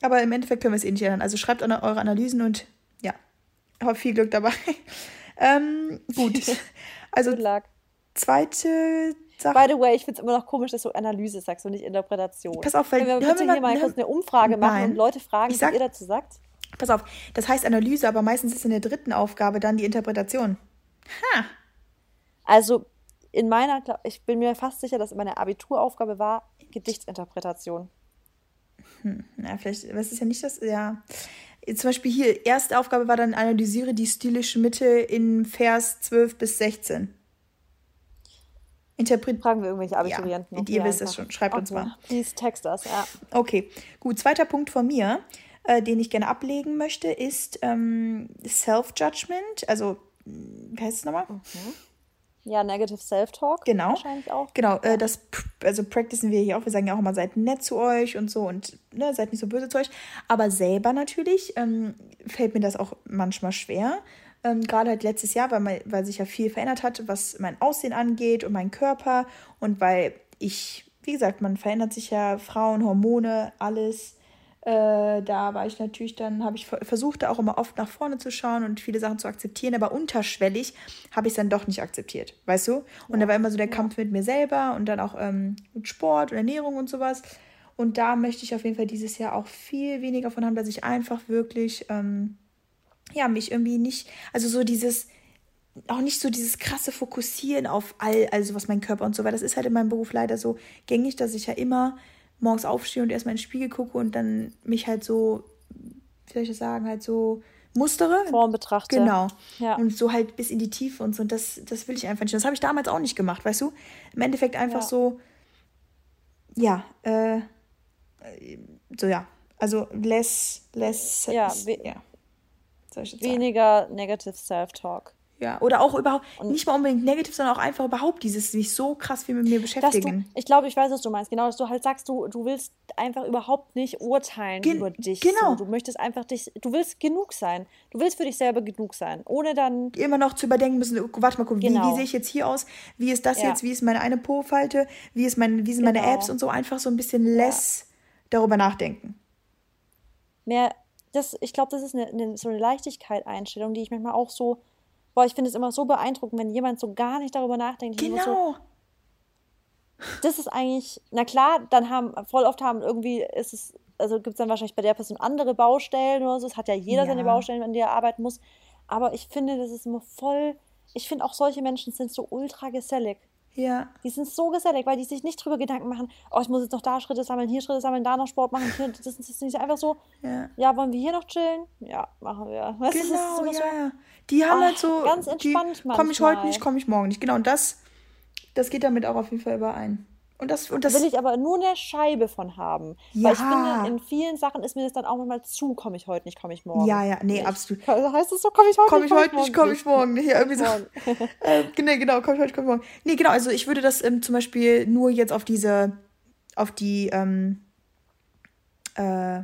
Aber im Endeffekt können wir es eh nicht ändern. Also schreibt eure Analysen und ja, habt viel Glück dabei. ähm, gut. Also zweite Sache. By the way, ich finde es immer noch komisch, dass du Analyse sagst und nicht Interpretation. Pass auf, weil- Können wir bitte mir hier mal- mal hör- kurz eine Umfrage machen Nein. und Leute fragen, sag- was ihr dazu sagt? Pass auf, das heißt Analyse, aber meistens ist in der dritten Aufgabe dann die Interpretation. Ha! Also in meiner, ich bin mir fast sicher, dass meine Abituraufgabe war Gedichtsinterpretation. Na, vielleicht, was ist ja nicht das, ja. Zum Beispiel hier, erste Aufgabe war dann, analysiere die stilische Mitte in Vers 12 bis 16. Interpret. Fragen wir irgendwelche Abiturienten. Ja, ihr wisst es schon. Schreibt uns Okay. mal. Please text us, ja. Okay, gut. Zweiter Punkt von mir, äh, den ich gerne ablegen möchte, ist ähm, Self-Judgment. Also, mh, wie heißt es nochmal? Ja, Negative Self-Talk. Genau. Wahrscheinlich auch. Genau, äh, das also practicen wir hier auch. Wir sagen ja auch immer, seid nett zu euch und so und ne, seid nicht so böse zu euch. Aber selber natürlich ähm, fällt mir das auch manchmal schwer. Ähm, Gerade halt letztes Jahr, weil, mein, weil sich ja viel verändert hat, was mein Aussehen angeht und meinen Körper. Und weil ich, wie gesagt, man verändert sich ja Frauen, Hormone, alles. Äh, da war ich natürlich dann, habe ich ver- versucht, da auch immer oft nach vorne zu schauen und viele Sachen zu akzeptieren, aber unterschwellig habe ich es dann doch nicht akzeptiert, weißt du? Und da war immer so der Kampf mit mir selber und dann auch ähm, mit Sport und Ernährung und sowas. Und da möchte ich auf jeden Fall dieses Jahr auch viel weniger von haben, dass ich einfach wirklich, ähm, ja, mich irgendwie nicht, also so dieses, auch nicht so dieses krasse Fokussieren auf all, also was mein Körper und so, weil das ist halt in meinem Beruf leider so gängig, dass ich ja immer morgens aufstehe und erstmal in den Spiegel gucke und dann mich halt so, wie soll ich das sagen, halt so mustere. Form betrachte. Genau. Ja. Und so halt bis in die Tiefe und so. Und das, das will ich einfach nicht. Das habe ich damals auch nicht gemacht, weißt du? Im Endeffekt einfach Ja. so, ja, äh, so ja. Also less, less, Ja, we- ja. Weniger Negative Self-Talk. Ja, oder auch überhaupt, nicht mal unbedingt negativ, sondern auch einfach überhaupt dieses, sich so krass wie mit mir Dass du, beschäftigen. ich glaube, ich weiß, was du meinst. Genau, dass du halt sagst, du, du willst einfach überhaupt nicht urteilen Gen- über dich. genau. So. Du möchtest einfach dich, du willst genug sein. Du willst für dich selber genug sein. Ohne dann, immer noch zu überdenken müssen, oh, warte mal, guck, wie, Genau. wie sehe ich jetzt hier aus? Wie ist das Ja. jetzt? Wie ist meine eine Po-Falte? Wie, ist mein, wie sind meine Genau. Apps und so? Einfach so ein bisschen less darüber nachdenken. mehr, das, ich glaube, das ist eine, eine, so eine Leichtigkeit-Einstellung, die ich manchmal auch so, boah, ich finde es immer so beeindruckend, wenn jemand so gar nicht darüber nachdenkt. Immer So, Genau. das ist eigentlich, na klar, dann haben, voll oft haben irgendwie, ist es, also gibt es dann wahrscheinlich bei der Person andere Baustellen oder so. Es hat ja jeder seine Ja. Baustellen, an denen er arbeiten muss. Aber ich finde, das ist immer voll, ich finde auch solche Menschen sind so ultra gesellig. Ja. Die sind so gesellig, weil die sich nicht drüber Gedanken machen, oh, ich muss jetzt noch da Schritte sammeln, hier Schritte sammeln, da noch Sport machen. Hier, das, ist- das ist nicht einfach so, Ja. ja, wollen wir hier noch chillen? Ja, machen wir. Weißt Genau, ja, so, ja. Die haben Ach, halt so. ganz die, entspannt Komme ich heute nicht, komme ich morgen nicht. Genau, und das, das geht damit auch auf jeden Fall überein. Und das, und das will ich aber nur eine Scheibe von haben. Weil ich Ja. finde, in vielen Sachen ist mir das dann auch manchmal zu, komme ich heute nicht, komme ich morgen. Ja, ja, nee, nicht. absolut. Heißt es so, komme ich heute Komme ich heute nicht, komme ich morgen. nicht. Ja, irgendwie so. Morgen. äh, genau, genau, komme ich heute, komme ich morgen. Nee, genau, also ich würde das ähm, zum Beispiel nur jetzt auf diese, auf die, ähm, äh,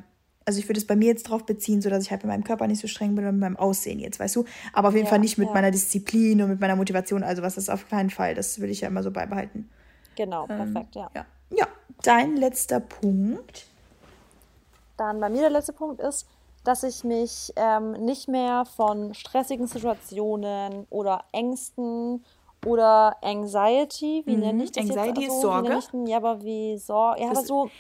also ich würde es bei mir jetzt drauf beziehen, so dass ich halt mit meinem Körper nicht so streng bin und mit meinem Aussehen jetzt, weißt du? Aber auf jeden Ja, Fall nicht mit ja. meiner Disziplin und mit meiner Motivation, also was ist auf keinen Fall. Das will ich ja immer so beibehalten. Genau, perfekt, ja. Ja. Ja, dein letzter Punkt. Dann bei mir der letzte Punkt ist, dass ich mich ähm, nicht mehr von stressigen Situationen oder Ängsten oder Anxiety, wie nenne ich das Mhm. Anxiety jetzt? ist so? Sorge. Ich? Ja, aber wie Sorge? Ja, aber so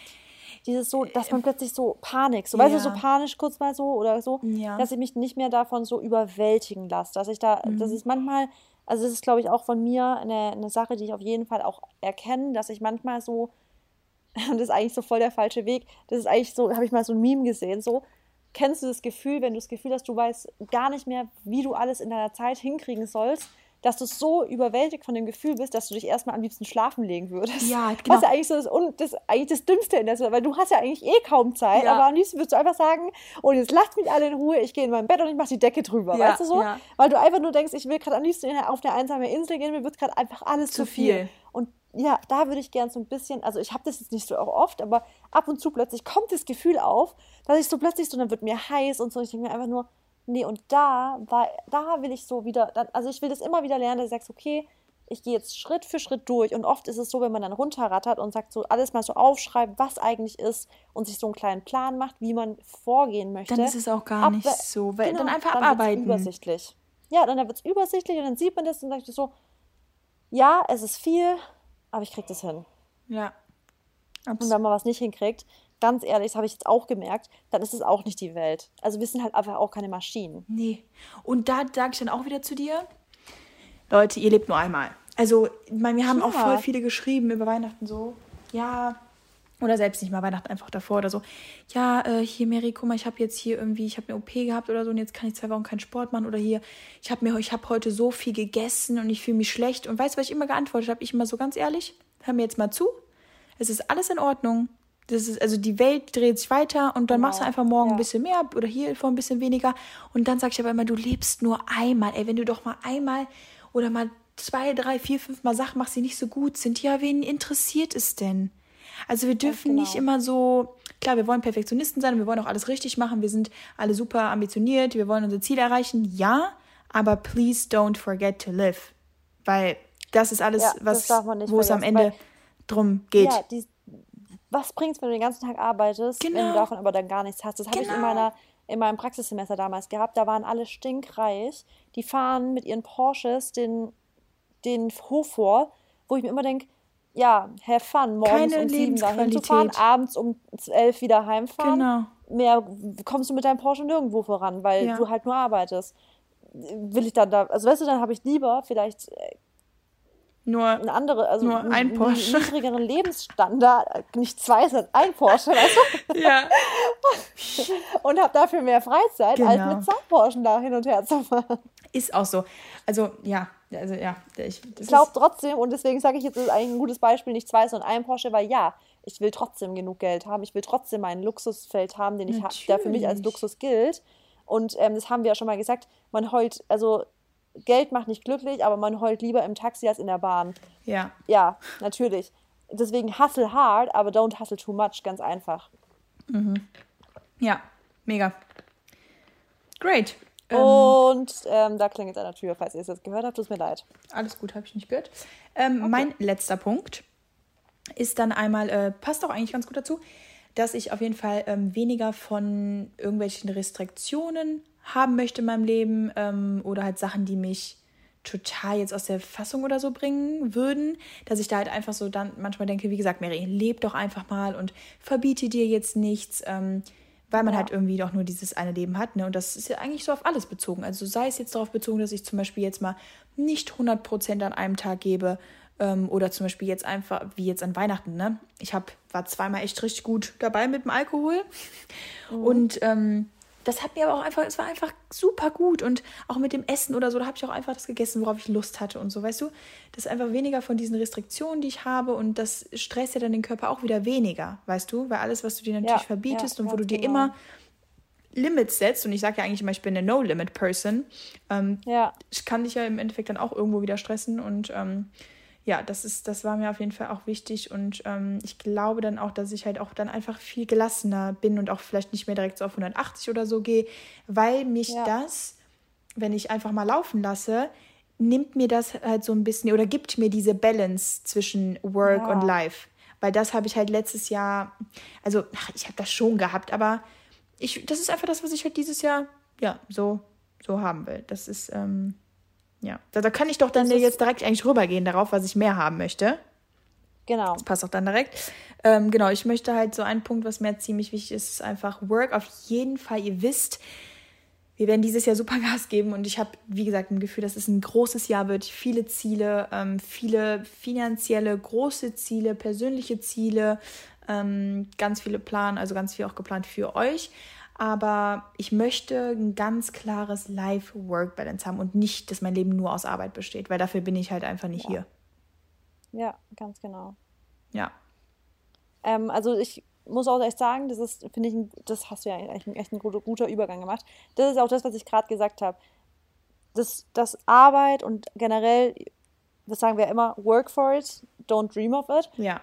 dieses so, dass man plötzlich so Panik, so weißt du, so Ja. panisch kurz mal so oder so, Ja. dass ich mich nicht mehr davon so überwältigen lasse, dass ich da, Mhm. das ist manchmal, also das ist glaube ich auch von mir eine, eine Sache, die ich auf jeden Fall auch erkenne, dass ich manchmal so und das ist eigentlich so voll der falsche Weg. Das ist eigentlich so, habe ich mal so ein Meme gesehen, so. Kennst du das Gefühl, wenn du das Gefühl hast, du weißt gar nicht mehr, wie du alles in deiner Zeit hinkriegen sollst, dass du so überwältigt von dem Gefühl bist, dass du dich erstmal am liebsten schlafen legen würdest. Ja, genau. Was ja eigentlich so das, das, eigentlich das Dümmste in der Situation, weil du hast ja eigentlich eh kaum Zeit, ja. aber am liebsten würdest du einfach sagen, oh, jetzt lasst mich alle in Ruhe, ich gehe in mein Bett und ich mache die Decke drüber, ja, weißt du so? Ja. Weil du einfach nur denkst, ich will gerade am liebsten auf eine einsame Insel gehen, mir wird gerade einfach alles zu, zu viel. viel. Und ja, da würde ich gern so ein bisschen, also ich habe das jetzt nicht so oft, aber ab und zu plötzlich kommt das Gefühl auf, dass ich so plötzlich so, dann wird mir heiß und so, ich denke mir einfach nur, nee, und da war, da will ich so wieder, also ich will das immer wieder lernen, dass ich sage, okay, ich gehe jetzt Schritt für Schritt durch und oft ist es so, wenn man dann runterrattert und sagt so alles mal so aufschreibt, was eigentlich ist und sich so einen kleinen Plan macht, wie man vorgehen möchte. Dann ist es auch gar nicht so, weil genau, dann einfach dann abarbeiten. Übersichtlich. Ja, dann wird es übersichtlich und dann sieht man das und sagt so, ja, es ist viel, aber ich kriege das hin. Ja. Absolut. Und wenn man was nicht hinkriegt, ganz ehrlich, das habe ich jetzt auch gemerkt, dann ist es auch nicht die Welt. Also wir sind halt einfach auch keine Maschinen. Nee. Und da sage ich dann auch wieder zu dir, Leute, ihr lebt nur einmal. Also, ich meine, wir haben ja. auch voll viele geschrieben über Weihnachten so, ja, oder selbst nicht mal Weihnachten einfach davor oder so. Ja, äh, hier, Mary, guck mal, ich habe jetzt hier irgendwie, ich habe eine OP gehabt oder so und jetzt kann ich zwei Wochen keinen Sport machen. Oder hier, ich habe mir, ich habe heute so viel gegessen und ich fühle mich schlecht. Und weißt du, was ich immer geantwortet habe? Ich immer so ganz ehrlich, hör mir jetzt mal zu. Es ist alles in Ordnung. Das ist, also die Welt dreht sich weiter und dann genau. machst du einfach morgen ja. ein bisschen mehr oder hier vor ein bisschen weniger. Und dann sag ich aber immer, du lebst nur einmal. Ey, wenn du doch mal einmal oder mal zwei, drei, vier, fünf Mal Sachen machst, die nicht so gut sind, ja, wen interessiert es denn? Also wir dürfen genau. nicht immer so, klar, wir wollen Perfektionisten sein und wir wollen auch alles richtig machen, wir sind alle super ambitioniert, wir wollen unser Ziel erreichen, ja, aber please don't forget to live. Weil das ist alles, ja, was, wo es am Ende drum geht. Ja, die, was bringt es, wenn du den ganzen Tag arbeitest, genau. wenn du genau. davon aber dann gar nichts hast? Das habe genau. ich in genau. meiner in meinem Praxissemester damals gehabt. Da waren alle stinkreich. Die fahren mit ihren Porsches den, den Hof vor, wo ich mir immer denke, ja, have fun, morgens Keine um sieben dahin zu fahren, abends um elf wieder heimfahren. Genau. Mehr kommst du mit deinem Porsche nirgendwo voran, weil ja. du halt nur arbeitest. Will ich dann da, also weißt du, dann habe ich lieber vielleicht äh, nur eine andere, also nur ein Porsche. niedrigeren Lebensstandard, nicht zwei, sondern ein Porsche, weißt du? Ja. und habe dafür mehr Freizeit, genau. als mit zwei Porschen da hin und her zu fahren. Ist auch so. Also ja, also ja, ich, ich glaube trotzdem, und deswegen sage ich jetzt, das ist eigentlich ein gutes Beispiel, nicht zwei, sondern ein Porsche, weil ja, ich will trotzdem genug Geld haben, ich will trotzdem meinen Luxusfeld haben, den ich habe, der für mich als Luxus gilt. Und ähm, das haben wir ja schon mal gesagt, man heult, also Geld macht nicht glücklich, aber man heult lieber im Taxi als in der Bahn. Ja. Ja, natürlich. Deswegen hustle hard, aber don't hustle too much, ganz einfach. Mhm. Ja, mega. Great. Ähm, Und ähm, da klingelt an der Tür, falls ihr es jetzt gehört habt, tut es mir leid. Alles gut, habe ich nicht gehört. Ähm, okay. Mein letzter Punkt ist dann einmal, äh, passt auch eigentlich ganz gut dazu, dass ich auf jeden Fall ähm, weniger von irgendwelchen Restriktionen haben möchte in meinem Leben ähm, oder halt Sachen, die mich total jetzt aus der Fassung oder so bringen würden, dass ich da halt einfach so dann manchmal denke, wie gesagt, Mary, leb doch einfach mal und verbiete dir jetzt nichts. Ähm, weil man ja. halt irgendwie doch nur dieses eine Leben hat. Ne? Und das ist ja eigentlich so auf alles bezogen. Also sei es jetzt darauf bezogen, dass ich zum Beispiel jetzt mal nicht 100% an einem Tag gebe ähm, oder zum Beispiel jetzt einfach, wie jetzt an Weihnachten. Ne? Ich hab, war zweimal echt richtig gut dabei mit dem Alkohol. Mhm. Und ähm, das hat mir aber auch einfach, es war einfach super gut und auch mit dem Essen oder so, da habe ich auch einfach das gegessen, worauf ich Lust hatte und so, weißt du? Das ist einfach weniger von diesen Restriktionen, die ich habe und das stresst ja dann den Körper auch wieder weniger, weißt du? Weil alles, was du dir natürlich ja, verbietest ja, und wo du dir genau. immer Limits setzt und ich sage ja eigentlich immer, ich bin eine No-Limit-Person, ähm, ja. ich kann dich ja im Endeffekt dann auch irgendwo wieder stressen und ähm, ja, das ist, das war mir auf jeden Fall auch wichtig und ähm, ich glaube dann auch, dass ich halt auch dann einfach viel gelassener bin und auch vielleicht nicht mehr direkt so auf 180 oder so gehe, weil mich ja. das, wenn ich einfach mal laufen lasse, nimmt mir das halt so ein bisschen oder gibt mir diese Balance zwischen Work ja. und Life. Weil das habe ich halt letztes Jahr, also ach, ich habe das schon gehabt, aber ich, das ist einfach das, was ich halt dieses Jahr, ja, so, so haben will. Das ist, ähm, ja, da, da kann ich doch dann jetzt direkt eigentlich rübergehen darauf, was ich mehr haben möchte. Genau. Das passt auch dann direkt. Ähm, genau, ich möchte halt so einen Punkt, was mir ziemlich wichtig ist, ist einfach Work. Auf jeden Fall, ihr wisst, wir werden dieses Jahr super Gas geben und ich habe, wie gesagt, ein Gefühl, dass es ein großes Jahr wird. Viele Ziele, ähm, viele finanzielle, große Ziele, persönliche Ziele, ähm, ganz viele Planen, also ganz viel auch geplant für euch. Aber ich möchte ein ganz klares Life-Work-Balance haben und nicht, dass mein Leben nur aus Arbeit besteht, weil dafür bin ich halt einfach nicht Ja. hier. Ja, ganz genau. Ja. Ähm, also ich muss auch echt sagen, das ist, finde ich, ein, das hast du ja eigentlich echt ein guter, guter Übergang gemacht. Das ist auch das, was ich gerade gesagt habe. Das, das Arbeit und generell, das sagen wir immer, work for it, don't dream of it. Ja.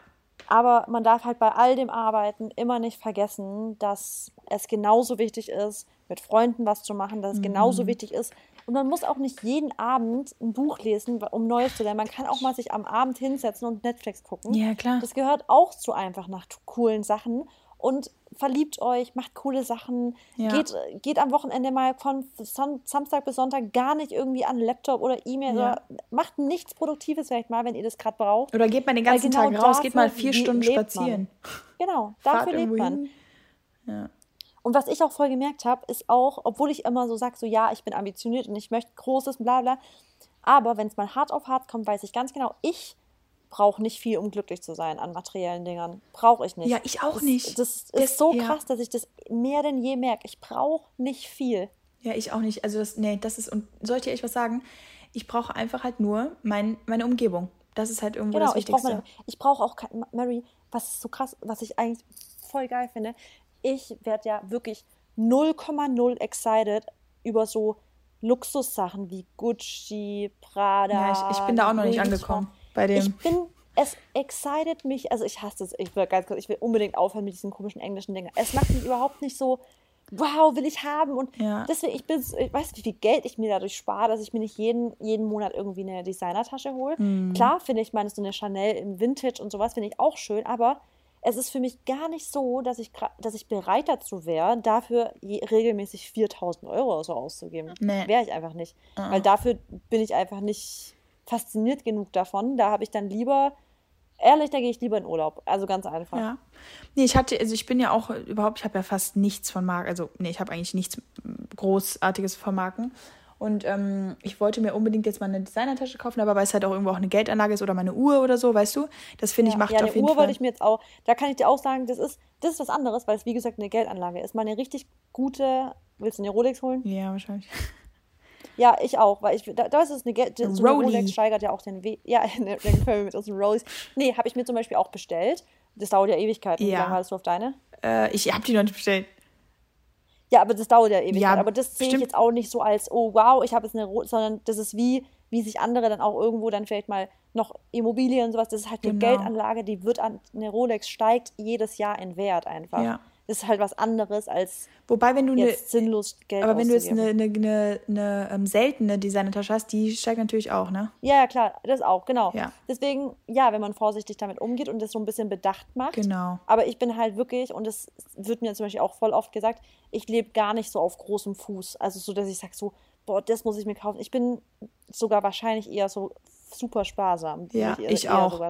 Aber man darf halt bei all dem Arbeiten immer nicht vergessen, dass es genauso wichtig ist, mit Freunden was zu machen, dass es genauso wichtig ist. Und man muss auch nicht jeden Abend ein Buch lesen, um Neues zu lernen. Man kann auch mal sich am Abend hinsetzen und Netflix gucken. Ja, klar. Das gehört auch zu einfach nach coolen Sachen. Und verliebt euch, macht coole Sachen, Ja. geht, geht am Wochenende mal von Samstag bis Sonntag gar nicht irgendwie an Laptop oder E-Mail Ja. macht nichts Produktives vielleicht mal, wenn ihr das gerade braucht. Oder geht mal den ganzen genau Tag raus, geht mal vier Stunden lebt man. spazieren. Genau, dafür lebt man. Ja. Und was ich auch voll gemerkt habe, ist auch, obwohl ich immer so sage, so ja, ich bin ambitioniert und ich möchte Großes, bla bla, aber wenn es mal hart auf hart kommt, weiß ich ganz genau, ich brauche nicht viel, um glücklich zu sein an materiellen Dingern. Brauche ich nicht. Ja, ich auch das, nicht. Das ist Das- so ja. krass, dass ich das mehr denn je merke. Ich brauche nicht viel. Ja, ich auch nicht. Also das, nee, das ist, und soll ich was sagen? Ich brauche einfach halt nur mein, meine Umgebung. Das ist halt irgendwo Genau, das ich brauche Wichtigste. ich brauche auch kein, Mary, was ist so krass, was ich eigentlich voll geil finde, ich werde ja wirklich 0,0 excited über so Luxussachen wie Gucci, Prada. ja, ich, ich bin da auch noch nicht angekommen. Bei dem. Ich bin, es excited mich, also ich hasse es, ich will ganz kurz, ich will unbedingt aufhören mit diesen komischen englischen Dingen. Es macht mich überhaupt nicht so, wow, will ich haben und Ja. deswegen, ich bin, ich weiß, wie viel Geld ich mir dadurch spare, dass ich mir nicht jeden, jeden Monat irgendwie eine Designertasche hole. Mhm. Klar finde ich, meine, so eine Chanel im Vintage und sowas finde ich auch schön, aber es ist für mich gar nicht so, dass ich, dass ich bereit dazu wäre, dafür regelmäßig 4000 Euro so auszugeben. Nee. Wäre ich einfach nicht. Ah. Weil dafür bin ich einfach nicht fasziniert genug davon. Da habe ich dann lieber, ehrlich, da gehe ich lieber in Urlaub. Also ganz einfach. Ja. Nee, ich hatte, also ich bin ja auch überhaupt, ich habe ja fast nichts von Marken, also nee, ich habe eigentlich nichts Großartiges von Marken. Und ähm, ich wollte mir unbedingt jetzt mal eine Designertasche kaufen, aber weil es halt auch irgendwo auch eine Geldanlage ist oder meine Uhr oder so, weißt du? Das finde ich Ja, macht ja, auf jeden Uhr Fall. wollte ich mir jetzt auch, da kann ich dir auch sagen, das ist, das ist was anderes, weil es wie gesagt eine Geldanlage ist. Mal eine richtig gute, willst du eine Rolex holen? ja, wahrscheinlich. Ja, ich auch, weil ich, da, da ist es eine, so eine. Rolex steigert ja auch den Wert. Ja, ne, dann können wir mit unseren Rollies. Nee, habe ich mir zum Beispiel auch bestellt. Das dauert ja Ewigkeiten. Wie Ja. lange hattest du auf deine? Äh, ich habe die noch nicht bestellt. Ja, aber das dauert ja ewig. Ja, aber das sehe ich jetzt auch nicht so als, oh wow, ich habe jetzt eine, Ro sondern das ist wie, wie sich andere dann auch irgendwo dann vielleicht mal noch Immobilien und sowas. Das ist halt eine Genau. Geldanlage, die wird an, eine Rolex steigt jedes Jahr in Wert einfach. Ja. Das ist halt was anderes als Wobei, wenn du jetzt sinnlos Geld aber wenn du jetzt eine, eine, eine, eine ähm, seltene Designertasche hast, die steigt natürlich auch, ne? Ja, ja, klar, das auch, genau. Ja. Deswegen, ja, wenn man vorsichtig damit umgeht und das so ein bisschen bedacht macht. Genau. Aber ich bin halt wirklich, und das wird mir zum Beispiel auch voll oft gesagt, ich lebe gar nicht so auf großem Fuß. Also so, dass ich sage so, boah, das muss ich mir kaufen. Ich bin sogar wahrscheinlich eher so super sparsam, Ja, ich, ich auch.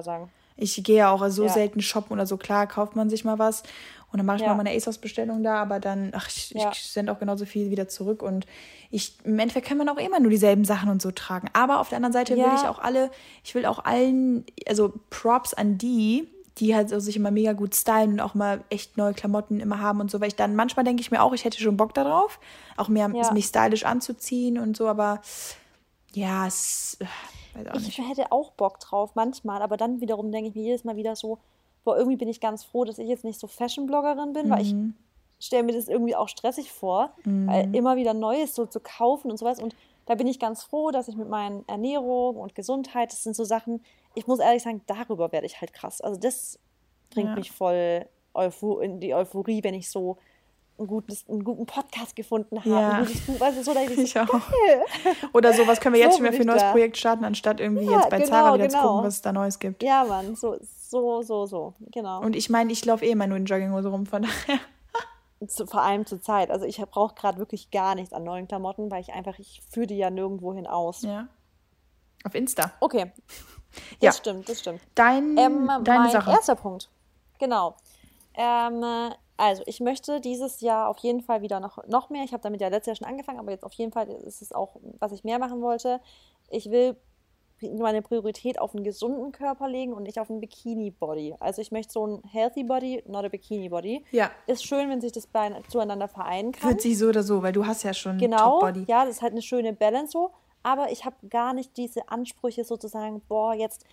Ich gehe ja auch so Ja. selten shoppen oder so. Klar, kauft man sich mal was und dann mache ich Ja. mal meine ASOS-Bestellung da, aber dann, ach, ich, Ja. ich sende auch genauso viel wieder zurück und ich, im Endeffekt kann man auch immer nur dieselben Sachen und so tragen. Aber auf der anderen Seite will Ja. ich auch alle, ich will auch allen, also Props an die, die halt so sich immer mega gut stylen und auch mal echt neue Klamotten immer haben und so, weil ich dann manchmal denke ich mir auch, ich hätte schon Bock darauf, auch mehr Ja. mich stylisch anzuziehen und so, aber ja, es, äh, weiß auch Ich nicht. hätte auch Bock drauf, manchmal, aber dann wiederum denke ich mir jedes Mal wieder so, boah, irgendwie bin ich ganz froh, dass ich jetzt nicht so Fashion-Bloggerin bin, weil ich Mhm. stelle mir das irgendwie auch stressig vor, weil immer wieder Neues so zu kaufen und sowas. Und da bin ich ganz froh, dass ich mit meinen Ernährung und Gesundheit, das sind so Sachen, ich muss ehrlich sagen, darüber werde ich halt krass. Also das bringt Ja. mich voll Eupho in die Euphorie, wenn ich so ein gutes, einen guten Podcast gefunden habe, Ja. ein gutes Buch, weißt du, so, da ich Ich auch. Oder so, was können wir jetzt So schon wieder für ein neues da. Projekt starten, anstatt irgendwie Ja, jetzt bei genau, Zara wieder zu genau. gucken, was es da Neues gibt. Ja, Mann, so, so, so, so, genau. Und ich meine, ich laufe eh immer nur in Jogginghose rum, von daher. zu, vor allem zur Zeit. Also ich brauche gerade wirklich gar nichts an neuen Klamotten, weil ich einfach, ich führe die ja nirgendwo hin aus. Ja. Auf Insta. Okay, das Ja. stimmt, das stimmt. Dein, Ähm, deine mein Sache. erster Punkt. Genau. Ähm, also ich möchte dieses Jahr auf jeden Fall wieder noch, noch mehr. Ich habe damit ja letztes Jahr schon angefangen, aber jetzt auf jeden Fall ist es auch, was ich mehr machen wollte. Ich will meine Priorität auf einen gesunden Körper legen und nicht auf einen Bikini-Body. Also ich möchte so ein healthy Body, not a Bikini-Body. Ja. Ist schön, wenn sich das beide zueinander vereinen kann. Fühlt sich so oder so, weil du hast ja schon genau, Top-Body. Ja, das ist halt eine schöne Balance so. Aber ich habe gar nicht diese Ansprüche sozusagen, boah, jetzt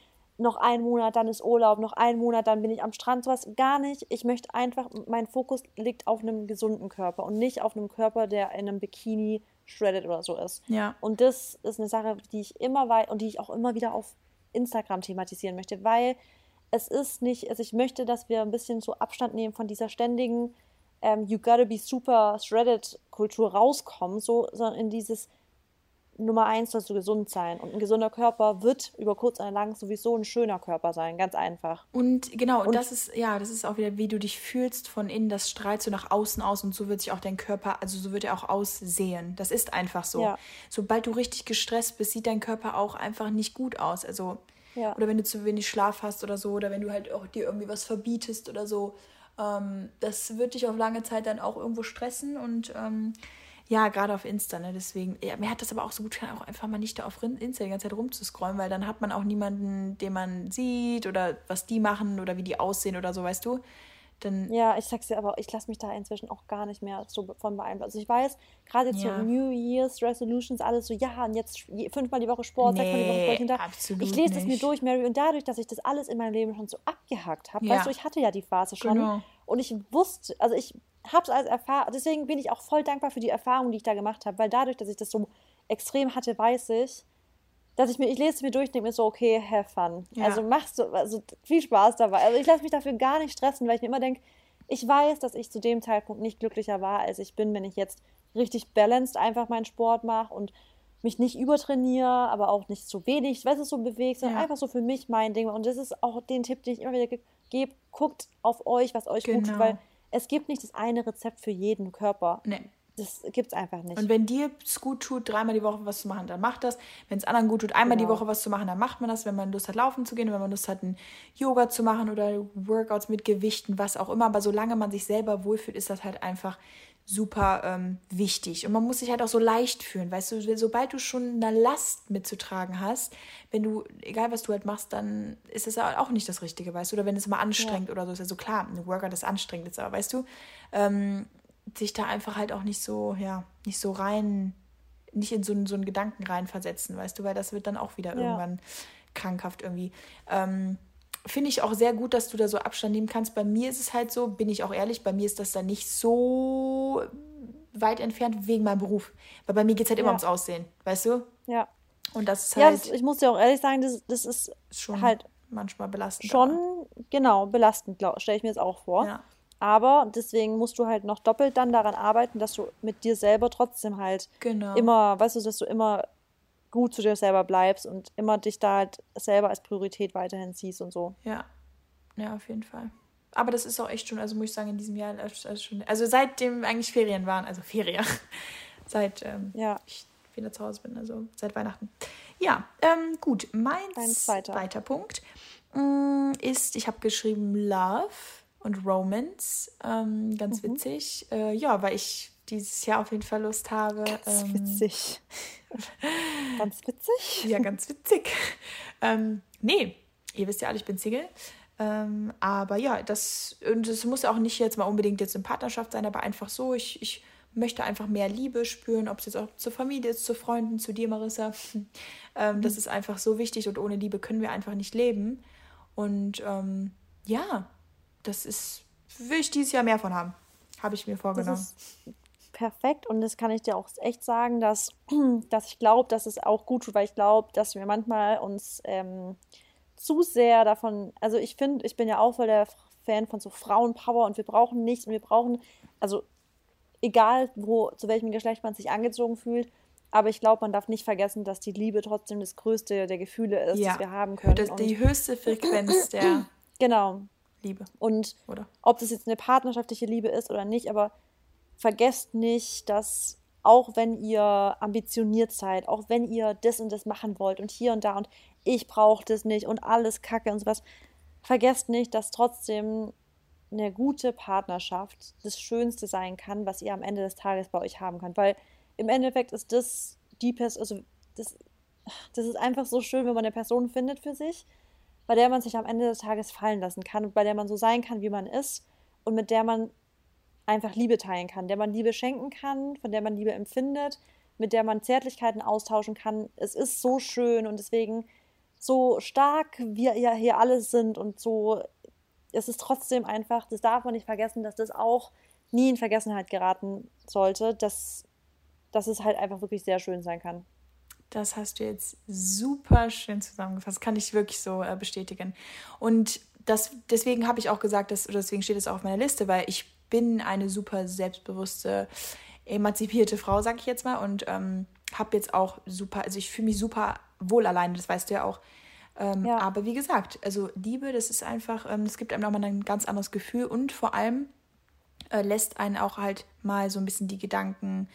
noch ein Monat, dann ist Urlaub, noch ein Monat, dann bin ich am Strand, sowas gar nicht. Ich möchte einfach, mein Fokus liegt auf einem gesunden Körper und nicht auf einem Körper, der in einem Bikini shredded oder so ist. Ja. Und das ist eine Sache, die ich immer weiter und die ich auch immer wieder auf Instagram thematisieren möchte, weil es ist nicht, also ich möchte, dass wir ein bisschen so Abstand nehmen von dieser ständigen ähm, You gotta be super shredded Kultur rauskommen, so, sondern in dieses Nummer eins sollst du gesund sein. Und ein gesunder Körper wird über kurz oder lang sowieso ein schöner Körper sein, ganz einfach. Und genau, und das ist, ja, das ist auch wieder, wie du dich fühlst von innen, das strahlt so nach außen aus und so wird sich auch dein Körper, also so wird er auch aussehen. Das ist einfach so. Ja. Sobald du richtig gestresst bist, sieht dein Körper auch einfach nicht gut aus. Also, ja. oder wenn du zu wenig Schlaf hast oder so, oder wenn du halt auch dir irgendwie was verbietest oder so. Ähm, das wird dich auf lange Zeit dann auch irgendwo stressen und ähm, ja, gerade auf Insta, ne? Deswegen, ja, mir hat das aber auch so gut getan, auch einfach mal nicht da auf Insta die ganze Zeit rumzuscrollen, weil dann hat man auch niemanden, den man sieht oder was die machen oder wie die aussehen oder so, weißt du? Dann ja, ich sag's dir aber, ich lasse mich da inzwischen auch gar nicht mehr so von beeinflussen. Also ich weiß, gerade jetzt ja. so New Year's Resolutions, alles so, ja, und jetzt fünfmal die Woche Sport, nee, sechsmal die Woche Sport hinter. Absolut ich lese das mir durch, Mary, und dadurch, dass ich das alles in meinem Leben schon so abgehakt habe, ja. weißt du, ich hatte ja die Phase schon. Genau. Und ich wusste, also ich habe es als Erfahrung, deswegen bin ich auch voll dankbar für die Erfahrung, die ich da gemacht habe, weil dadurch, dass ich das so extrem hatte, weiß ich, dass ich mir, ich lese es mir durch und denke mir so, okay, have fun. Ja. Also machst du, also viel Spaß dabei. Also ich lasse mich dafür gar nicht stressen, weil ich mir immer denke, ich weiß, dass ich zu dem Zeitpunkt nicht glücklicher war, als ich bin, wenn ich jetzt richtig balanced einfach meinen Sport mache und mich nicht übertrainiere, aber auch nicht zu wenig, weißt du, so bewegt, sondern ja. einfach so für mich mein Ding. Und das ist auch den Tipp, den ich immer wieder gebe, guckt auf euch, was euch genau. gut tut, weil es gibt nicht das eine Rezept für jeden Körper. Nee. Das gibt es einfach nicht. Und wenn dir es gut tut, dreimal die Woche was zu machen, dann macht das. Wenn es anderen gut tut, einmal genau. die Woche was zu machen, dann macht man das. Wenn man Lust hat, laufen zu gehen, wenn man Lust hat, ein Yoga zu machen oder Workouts mit Gewichten, was auch immer. Aber solange man sich selber wohlfühlt, ist das halt einfach super ähm, wichtig. Und man muss sich halt auch so leicht fühlen, weißt du, sobald du schon eine Last mitzutragen hast, wenn du, egal was du halt machst, dann ist das auch nicht das Richtige, weißt du, oder wenn es mal anstrengend ja. oder so ist, also klar, ein Workout ist anstrengend jetzt, aber weißt du, ähm, sich da einfach halt auch nicht so, ja, nicht so rein, nicht in so, so einen Gedanken reinversetzen, weißt du, weil das wird dann auch wieder ja. irgendwann krankhaft irgendwie. Ähm, finde ich auch sehr gut, dass du da so Abstand nehmen kannst. Bei mir ist es halt so, bin ich auch ehrlich, bei mir ist das dann nicht so weit entfernt wegen meinem Beruf. Weil bei mir geht es halt immer ja. ums Aussehen, weißt du? Ja. Und das ist halt. Ja, das, ich muss dir auch ehrlich sagen, das, das ist schon halt manchmal belastend. Schon, aber. genau, belastend, stelle ich mir jetzt auch vor. Ja. Aber deswegen musst du halt noch doppelt dann daran arbeiten, dass du mit dir selber trotzdem halt genau. immer, weißt du, dass du immer gut zu dir selber bleibst und immer dich da halt selber als Priorität weiterhin siehst und so. Ja, ja, auf jeden Fall. Aber das ist auch echt schon, also muss ich sagen, in diesem Jahr also schon, also seitdem eigentlich Ferien waren, also Ferien, seit ähm, ja. ich wieder zu Hause bin, also seit Weihnachten. Ja, ähm, gut, mein zweiter. zweiter Punkt ähm, ist, ich habe geschrieben Love und Romance, ähm, ganz mhm. witzig. Äh, ja, weil ich dieses Jahr auf jeden Fall Lust habe. Ganz ähm, witzig. ganz witzig? Ja, ganz witzig. ähm, nee, ihr wisst ja alle, ich bin Single. Ähm, aber ja, das, und das muss auch nicht jetzt mal unbedingt jetzt in Partnerschaft sein, aber einfach so, ich, ich möchte einfach mehr Liebe spüren, ob es jetzt auch zur Familie ist, zu Freunden, zu dir, Marissa. ähm, mhm. Das ist einfach so wichtig und ohne Liebe können wir einfach nicht leben. Und ähm, ja, das ist, will ich dieses Jahr mehr von haben. Habe ich mir vorgenommen. Das ist perfekt und das kann ich dir auch echt sagen, dass, dass ich glaube, dass es auch gut tut, weil ich glaube, dass wir manchmal uns ähm, zu sehr davon, also ich finde, ich bin ja auch voll der Fan von so Frauenpower und wir brauchen nichts und wir brauchen, also egal wo, zu welchem Geschlecht man sich angezogen fühlt, aber ich glaube, man darf nicht vergessen, dass die Liebe trotzdem das größte der Gefühle ist, ja. das wir haben können. Das, die höchste Frequenz der genau. Liebe. Und oder? ob das jetzt eine partnerschaftliche Liebe ist oder nicht, aber vergesst nicht, dass auch wenn ihr ambitioniert seid, auch wenn ihr das und das machen wollt und hier und da und ich brauche das nicht und alles Kacke und sowas, vergesst nicht, dass trotzdem eine gute Partnerschaft das Schönste sein kann, was ihr am Ende des Tages bei euch haben könnt. Weil im Endeffekt ist das Deepest, also das das ist einfach so schön, wenn man eine Person findet für sich, bei der man sich am Ende des Tages fallen lassen kann und bei der man so sein kann, wie man ist und mit der man einfach Liebe teilen kann, der man Liebe schenken kann, von der man Liebe empfindet, mit der man Zärtlichkeiten austauschen kann. Es ist so schön und deswegen so stark wir ja hier alle sind und so, es ist trotzdem einfach, das darf man nicht vergessen, dass das auch nie in Vergessenheit geraten sollte, dass, dass es halt einfach wirklich sehr schön sein kann. Das hast du jetzt super schön zusammengefasst. Kann ich wirklich so äh, bestätigen. Und das, deswegen habe ich auch gesagt, dass, oder deswegen steht es auch auf meiner Liste, weil ich bin eine super selbstbewusste, emanzipierte Frau, sag ich jetzt mal. Und ähm, habe jetzt auch super, also ich fühle mich super wohl alleine, das weißt du ja auch. Ähm, ja. Aber wie gesagt, also Liebe, das ist einfach, ähm, das gibt einem nochmal ein ganz anderes Gefühl und vor allem äh, lässt einen auch halt mal so ein bisschen die Gedanken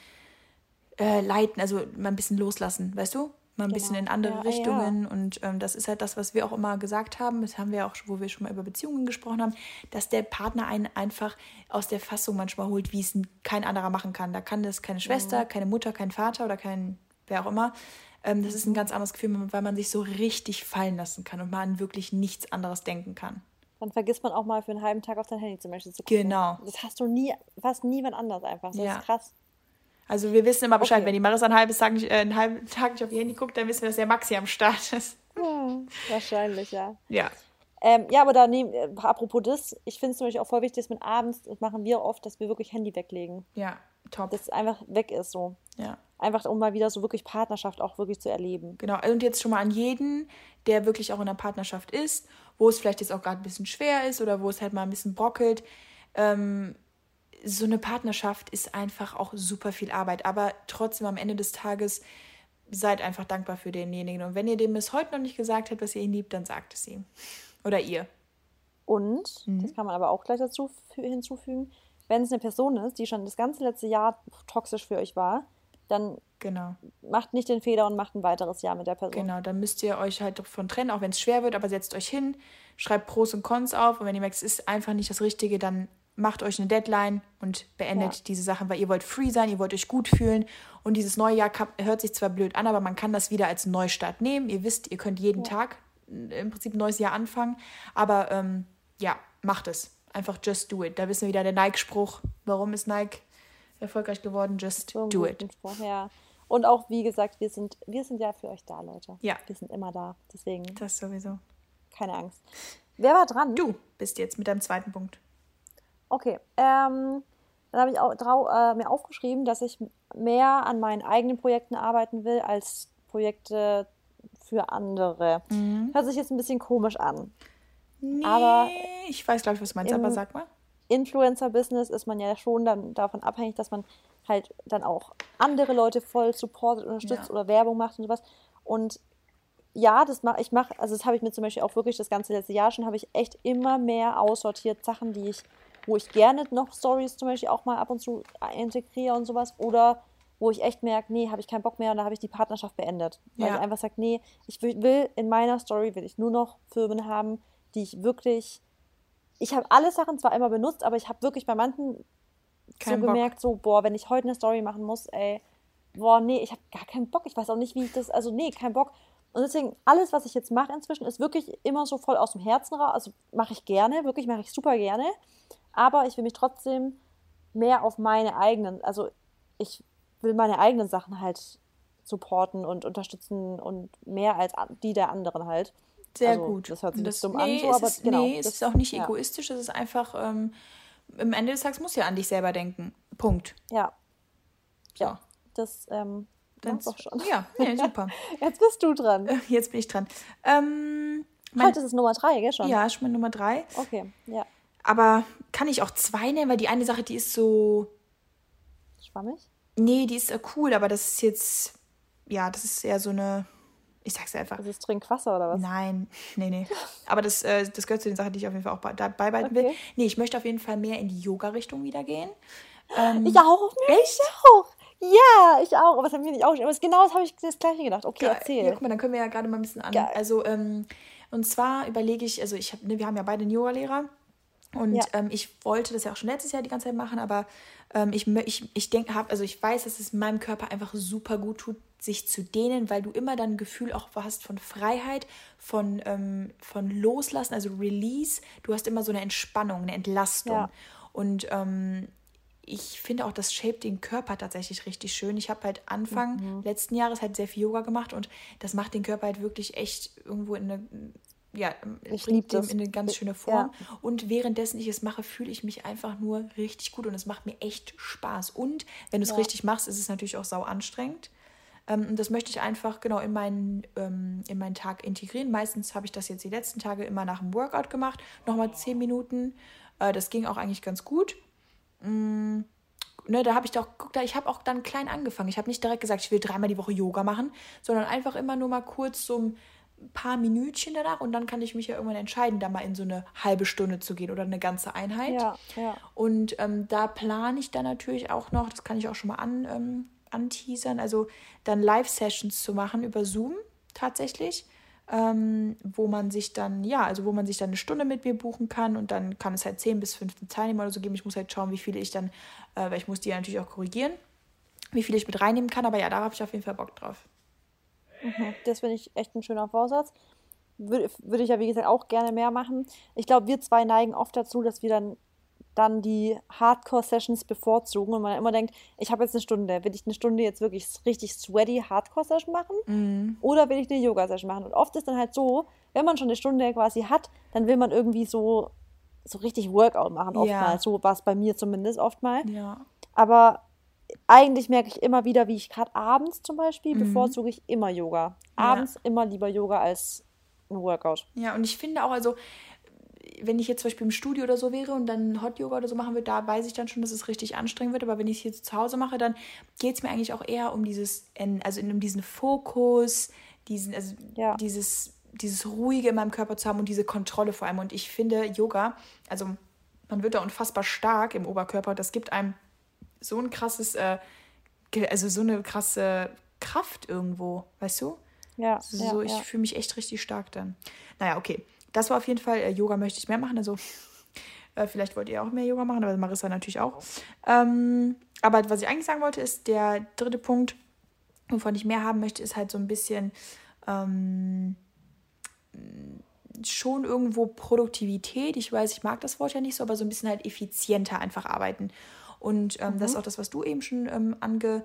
äh, leiten, also mal ein bisschen loslassen, weißt du? Mal ein genau. bisschen in andere ja, Richtungen. Ja. Und ähm, das ist halt das, was wir auch immer gesagt haben. Das haben wir auch, wo wir schon mal über Beziehungen gesprochen haben, dass der Partner einen einfach aus der Fassung manchmal holt, wie es kein anderer machen kann. Da kann das keine Schwester, mhm. keine Mutter, kein Vater oder kein wer auch immer. Ähm, das ist ein mhm. ganz anderes Gefühl, weil man sich so richtig fallen lassen kann und man wirklich nichts anderes denken kann. Dann vergisst man auch mal für einen halben Tag auf dein Handy zum Beispiel zu gucken. Genau. Das hast du nie, fast niemand anders einfach. Das ja. ist krass. Also wir wissen immer Bescheid, okay. wenn die Marissa einen, halbes Tag nicht, äh, einen halben Tag nicht auf ihr Handy guckt, dann wissen wir, dass der Maxi am Start ist. Ja, wahrscheinlich, ja. Ja. Ähm, ja, aber da nehm, äh, apropos das, ich finde es natürlich auch voll wichtig, dass man abends, das machen wir oft, dass wir wirklich Handy weglegen. Ja, top. Dass es einfach weg ist so. Ja. Einfach um mal wieder so wirklich Partnerschaft auch wirklich zu erleben. Genau, und jetzt schon mal an jeden, der wirklich auch in einer Partnerschaft ist, wo es vielleicht jetzt auch gerade ein bisschen schwer ist oder wo es halt mal ein bisschen brockelt. Ähm, so eine Partnerschaft ist einfach auch super viel Arbeit. Aber trotzdem am Ende des Tages seid einfach dankbar für denjenigen. Und wenn ihr dem bis heute noch nicht gesagt habt, was ihr ihn liebt, dann sagt es ihm. Oder ihr. Und, mhm. das kann man aber auch gleich dazu hinzufügen, wenn es eine Person ist, die schon das ganze letzte Jahr toxisch für euch war, dann genau. macht nicht den Fehler und macht ein weiteres Jahr mit der Person. Genau, dann müsst ihr euch halt davon trennen, auch wenn es schwer wird, aber setzt euch hin, schreibt Pros und Cons auf und wenn ihr merkt, es ist einfach nicht das Richtige, dann macht euch eine Deadline und beendet ja. diese Sachen, weil ihr wollt free sein, ihr wollt euch gut fühlen und dieses neue Jahr hört sich zwar blöd an, aber man kann das wieder als Neustart nehmen. Ihr wisst, ihr könnt jeden ja. Tag äh, im Prinzip ein neues Jahr anfangen, aber ähm, ja, macht es. Einfach just do it. Da wissen wir wieder der Nike-Spruch. Warum ist Nike erfolgreich geworden? Just so do it. Spruch, ja. Und auch, wie gesagt, wir sind, wir sind ja für euch da, Leute. Ja. Wir sind immer da. Deswegen. Das sowieso. Keine Angst. Wer war dran? Du bist jetzt mit deinem zweiten Punkt. Okay. Ähm, dann habe ich auch drau, äh, mir aufgeschrieben, dass ich mehr an meinen eigenen Projekten arbeiten will als Projekte für andere. Mhm. Hört sich jetzt ein bisschen komisch an. Nee, aber ich weiß, glaube ich, was du meinst, aber sag mal. Influencer-Business ist man ja schon dann davon abhängig, dass man halt dann auch andere Leute voll supportet, unterstützt ja. oder Werbung macht und sowas. Und ja, das mache ich mache, also das habe ich mir zum Beispiel auch wirklich das ganze letzte Jahr schon, habe ich echt immer mehr aussortiert, Sachen, die ich wo ich gerne noch Stories zum Beispiel auch mal ab und zu integriere und sowas. Oder wo ich echt merke, nee, habe ich keinen Bock mehr und da habe ich die Partnerschaft beendet. Weil ja. ich einfach sage, nee, ich will in meiner Story, will ich nur noch Firmen haben, die ich wirklich. Ich habe alle Sachen zwar immer benutzt, aber ich habe wirklich bei manchen Kein so Bock. gemerkt, so, boah, wenn ich heute eine Story machen muss, ey, boah, nee, ich habe gar keinen Bock. Ich weiß auch nicht, wie ich das, also nee, kein Bock. Und deswegen, alles, was ich jetzt mache inzwischen, ist wirklich immer so voll aus dem Herzen raus. Also mache ich gerne, wirklich mache ich super gerne aber ich will mich trotzdem mehr auf meine eigenen, also ich will meine eigenen Sachen halt supporten und unterstützen und mehr als die der anderen halt. Sehr also, gut. Das hört sich das, dumm nee, an, so, aber ist, genau. Nee, es ist auch nicht ja. egoistisch, es ist einfach, ähm, am Ende des Tages muss ja an dich selber denken. Punkt. Ja. Ja. Das, ähm, dann doch schon. Ja, ja, super. Jetzt bist du dran. Jetzt bin ich dran. Ähm, mein, das ist Nummer drei, gell schon? Ja, schon mal Nummer drei. Okay, ja. Aber kann ich auch zwei nehmen, weil die eine Sache, die ist so. Schwammig? Nee, die ist cool, aber das ist jetzt. Ja, das ist eher so eine. Ich sag's einfach. Das ist Trinkwasser oder was? Nein, nee, nee. Aber das, äh, das gehört zu den Sachen, die ich auf jeden Fall auch beibehalten okay. will. Nee, ich möchte auf jeden Fall mehr in die Yoga-Richtung wieder gehen. Ähm, ich auch. Echt? Ich auch. Ja, ich auch. Aber das haben wir nicht auch. Aber genau das habe ich das gleiche gedacht. Okay, Geil. erzähl. Ja, guck mal, dann können wir ja gerade mal ein bisschen an. Geil. Also, ähm, und zwar überlege ich, also ich habe, ne, wir haben ja beide einen Yoga-Lehrer. Und ja. ähm, ich wollte das ja auch schon letztes Jahr die ganze Zeit machen, aber ähm, ich, ich, ich denke, also ich weiß, dass es meinem Körper einfach super gut tut, sich zu dehnen, weil du immer dann ein Gefühl auch hast von Freiheit, von, ähm, von Loslassen, also Release. Du hast immer so eine Entspannung, eine Entlastung. Ja. Und ähm, ich finde auch, das shape den Körper tatsächlich richtig schön. Ich habe halt Anfang mhm. letzten Jahres halt sehr viel Yoga gemacht und das macht den Körper halt wirklich echt irgendwo in eine ja, ich liebe dem in eine ganz schöne Form. Ja. Und währenddessen ich es mache, fühle ich mich einfach nur richtig gut und es macht mir echt Spaß. Und wenn du es ja. richtig machst, ist es natürlich auch sau anstrengend. Ähm, und das möchte ich einfach genau in meinen, ähm, in meinen Tag integrieren. Meistens habe ich das jetzt die letzten Tage immer nach dem Workout gemacht. Nochmal zehn Minuten. Äh, das ging auch eigentlich ganz gut. Mm ne, da habe ich doch, guck da, ich habe auch dann klein angefangen. Ich habe nicht direkt gesagt, ich will dreimal die Woche Yoga machen, sondern einfach immer nur mal kurz so ein paar Minütchen danach und dann kann ich mich ja irgendwann entscheiden, da mal in so eine halbe Stunde zu gehen oder eine ganze Einheit. Ja, ja. Und ähm, da plane ich dann natürlich auch noch, das kann ich auch schon mal an, ähm, anteasern, also dann Live-Sessions zu machen über Zoom tatsächlich. Ähm, wo man sich dann, ja, also wo man sich dann eine Stunde mit mir buchen kann und dann kann es halt 10 bis 15 Teilnehmer oder so geben. Ich muss halt schauen, wie viele ich dann, äh, weil ich muss die ja natürlich auch korrigieren, wie viele ich mit reinnehmen kann, aber ja, da habe ich auf jeden Fall Bock drauf. Mhm. Das finde ich echt ein schöner Vorsatz. Würde, würde ich ja, wie gesagt, auch gerne mehr machen. Ich glaube, wir zwei neigen oft dazu, dass wir dann, dann die Hardcore-Sessions bevorzugen und man immer denkt, ich habe jetzt eine Stunde. Will ich eine Stunde jetzt wirklich richtig sweaty Hardcore-Session machen? Mhm. Oder will ich eine Yoga-Session machen? Und oft ist dann halt so, wenn man schon eine Stunde quasi hat, dann will man irgendwie so, so richtig Workout machen, oftmals. Ja. So war es bei mir zumindest oftmals. Ja. Aber eigentlich merke ich immer wieder, wie ich gerade abends zum Beispiel mhm. bevorzuge ich immer Yoga. Abends ja. immer lieber Yoga als ein Workout. Ja, und ich finde auch, also wenn ich jetzt zum Beispiel im Studio oder so wäre und dann Hot Yoga oder so machen würde, da weiß ich dann schon, dass es richtig anstrengend wird. Aber wenn ich es jetzt zu Hause mache, dann geht es mir eigentlich auch eher um dieses, also um diesen Fokus, diesen, also ja. dieses, dieses Ruhige in meinem Körper zu haben und diese Kontrolle vor allem. Und ich finde Yoga, also man wird da unfassbar stark im Oberkörper. Das gibt einem so ein krasses, äh, also so eine krasse Kraft irgendwo, weißt du? Ja. So, ja, ich ja. fühle mich echt richtig stark dann. Naja, okay. Das war auf jeden Fall, äh, Yoga möchte ich mehr machen. Also, äh, vielleicht wollt ihr auch mehr Yoga machen, aber Marissa natürlich auch. Ähm, aber was ich eigentlich sagen wollte, ist der dritte Punkt, wovon ich mehr haben möchte, ist halt so ein bisschen ähm, schon irgendwo Produktivität. Ich weiß, ich mag das Wort ja nicht so, aber so ein bisschen halt effizienter einfach arbeiten. Und ähm, mhm. das ist auch das, was du eben schon ähm, ange,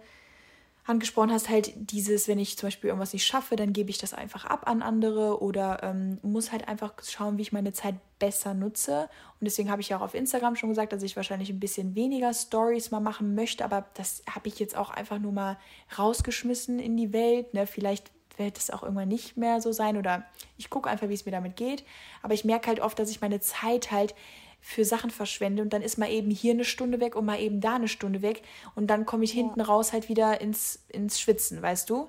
angesprochen hast, halt dieses, wenn ich zum Beispiel irgendwas nicht schaffe, dann gebe ich das einfach ab an andere oder ähm, muss halt einfach schauen, wie ich meine Zeit besser nutze. Und deswegen habe ich ja auch auf Instagram schon gesagt, dass ich wahrscheinlich ein bisschen weniger Stories mal machen möchte, aber das habe ich jetzt auch einfach nur mal rausgeschmissen in die Welt. Ne? Vielleicht wird es auch irgendwann nicht mehr so sein oder ich gucke einfach, wie es mir damit geht. Aber ich merke halt oft, dass ich meine Zeit halt für Sachen verschwende und dann ist mal eben hier eine Stunde weg und mal eben da eine Stunde weg und dann komme ich ja. hinten raus halt wieder ins, ins Schwitzen, weißt du?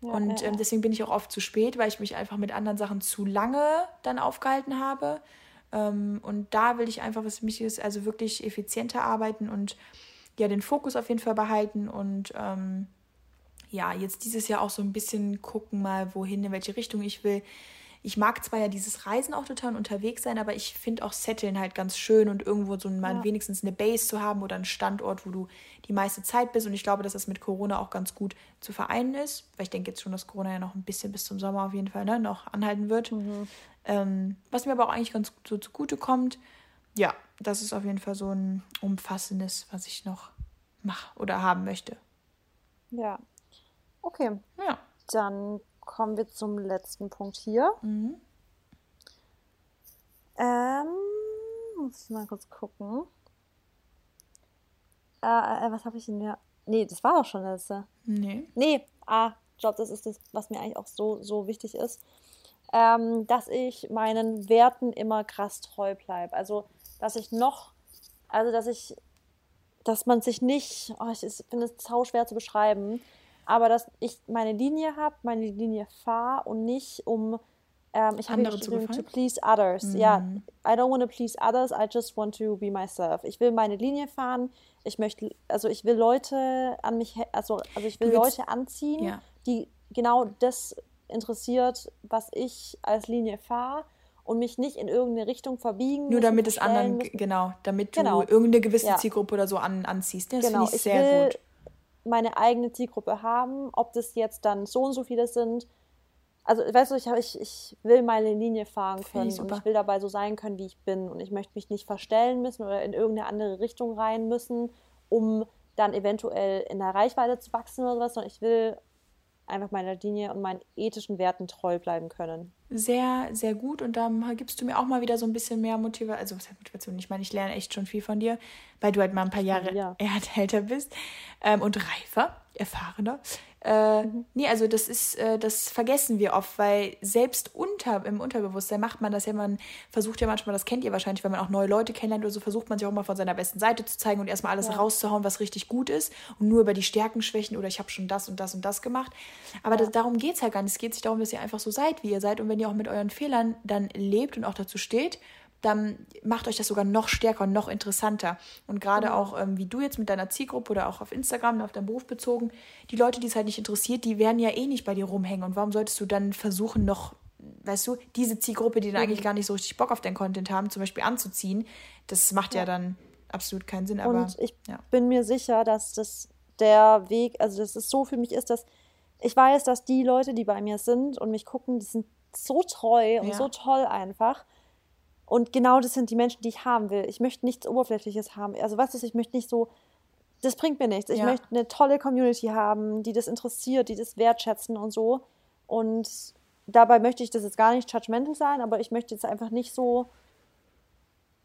Ja, und ähm, deswegen bin ich auch oft zu spät, weil ich mich einfach mit anderen Sachen zu lange dann aufgehalten habe. Ähm, und da will ich einfach, was mich ist, also wirklich effizienter arbeiten und ja, den Fokus auf jeden Fall behalten und ähm, ja, jetzt dieses Jahr auch so ein bisschen gucken mal, wohin, in welche Richtung ich will ich mag zwar ja dieses Reisen auch total und unterwegs sein, aber ich finde auch Setteln halt ganz schön und irgendwo so mal ja. wenigstens eine Base zu haben oder einen Standort, wo du die meiste Zeit bist. Und ich glaube, dass das mit Corona auch ganz gut zu vereinen ist, weil ich denke jetzt schon, dass Corona ja noch ein bisschen bis zum Sommer auf jeden Fall ne, noch anhalten wird. Mhm. Ähm, was mir aber auch eigentlich ganz so zugute kommt. Ja, das ist auf jeden Fall so ein umfassendes, was ich noch mache oder haben möchte. Ja. Okay. Ja. Dann kommen wir zum letzten Punkt hier. Mhm. Ähm, muss ich mal kurz gucken. Äh, äh, was habe ich denn ja? Nee, das war doch schon das letzte. Nee. Nee, ah, ich glaube, das ist das, was mir eigentlich auch so, so wichtig ist. Ähm, dass ich meinen Werten immer krass treu bleibe. Also, dass ich noch, also, dass ich, dass man sich nicht, oh, ich finde es sau schwer zu beschreiben, aber dass ich meine Linie habe, meine Linie fahre und nicht um ähm, ich habe geschrieben to please others. Mhm. Ja, I don't want to please others, I just want to be myself. Ich will meine Linie fahren. Ich möchte, also ich will Leute an mich, also, also ich will Leute anziehen, ja. die genau das interessiert, was ich als Linie fahre und mich nicht in irgendeine Richtung verbiegen. Nur damit es anderen, genau, damit du Genau. irgendeine gewisse Ja. Zielgruppe oder so an, anziehst. Das Genau, finde ich ich sehr will gut. Meine eigene Zielgruppe haben, ob das jetzt dann so und so viele sind. Also, weißt du, ich, ich, ich will meine Linie fahren können ich und ich will dabei so sein können, wie ich bin. Und ich möchte mich nicht verstellen müssen oder in irgendeine andere Richtung rein müssen, um dann eventuell in der Reichweite zu wachsen oder sowas, sondern ich will einfach meiner Linie und meinen ethischen Werten treu bleiben können. Sehr, sehr gut. Und da gibst du mir auch mal wieder so ein bisschen mehr Motivation. Also, was heißt Motivation? Ich meine, ich lerne echt schon viel von dir, weil du halt mal ein paar Jahre Ja. älter bist ähm, und reifer, erfahrener. Äh, Mhm. Nee, also das ist, äh, das vergessen wir oft, weil selbst unter, im Unterbewusstsein macht man das ja, man versucht ja manchmal, das kennt ihr wahrscheinlich, wenn man auch neue Leute kennenlernt oder so, versucht man sich auch mal von seiner besten Seite zu zeigen und erstmal alles Ja. rauszuhauen, was richtig gut ist und nur über die Stärken, Schwächen oder ich habe schon das und das und das gemacht. Aber das, darum geht es halt gar nicht. Es geht sich darum, dass ihr einfach so seid, wie ihr seid und wenn ihr auch mit euren Fehlern dann lebt und auch dazu steht, dann macht euch das sogar noch stärker und noch interessanter. Und gerade Genau. auch, ähm, wie du jetzt mit deiner Zielgruppe oder auch auf Instagram, auf deinen Beruf bezogen, die Leute, die es halt nicht interessiert, die werden ja eh nicht bei dir rumhängen. Und warum solltest du dann versuchen, noch, weißt du, diese Zielgruppe, die dann eigentlich gar nicht so richtig Bock auf deinen Content haben, zum Beispiel anzuziehen, das macht ja, Ja. dann absolut keinen Sinn. Aber Und ich ja. bin mir sicher, dass das der Weg, also dass es so für mich ist, dass ich weiß, dass die Leute, die bei mir sind und mich gucken, die sind so treu und Ja. so toll einfach. Und genau das sind die Menschen, die ich haben will. Ich möchte nichts Oberflächliches haben. Also was ist, ich möchte nicht so, das bringt mir nichts. Ich Ja. möchte eine tolle Community haben, die das interessiert, die das wertschätzen und so. Und dabei möchte ich das jetzt gar nicht judgmental sein, aber ich möchte jetzt einfach nicht so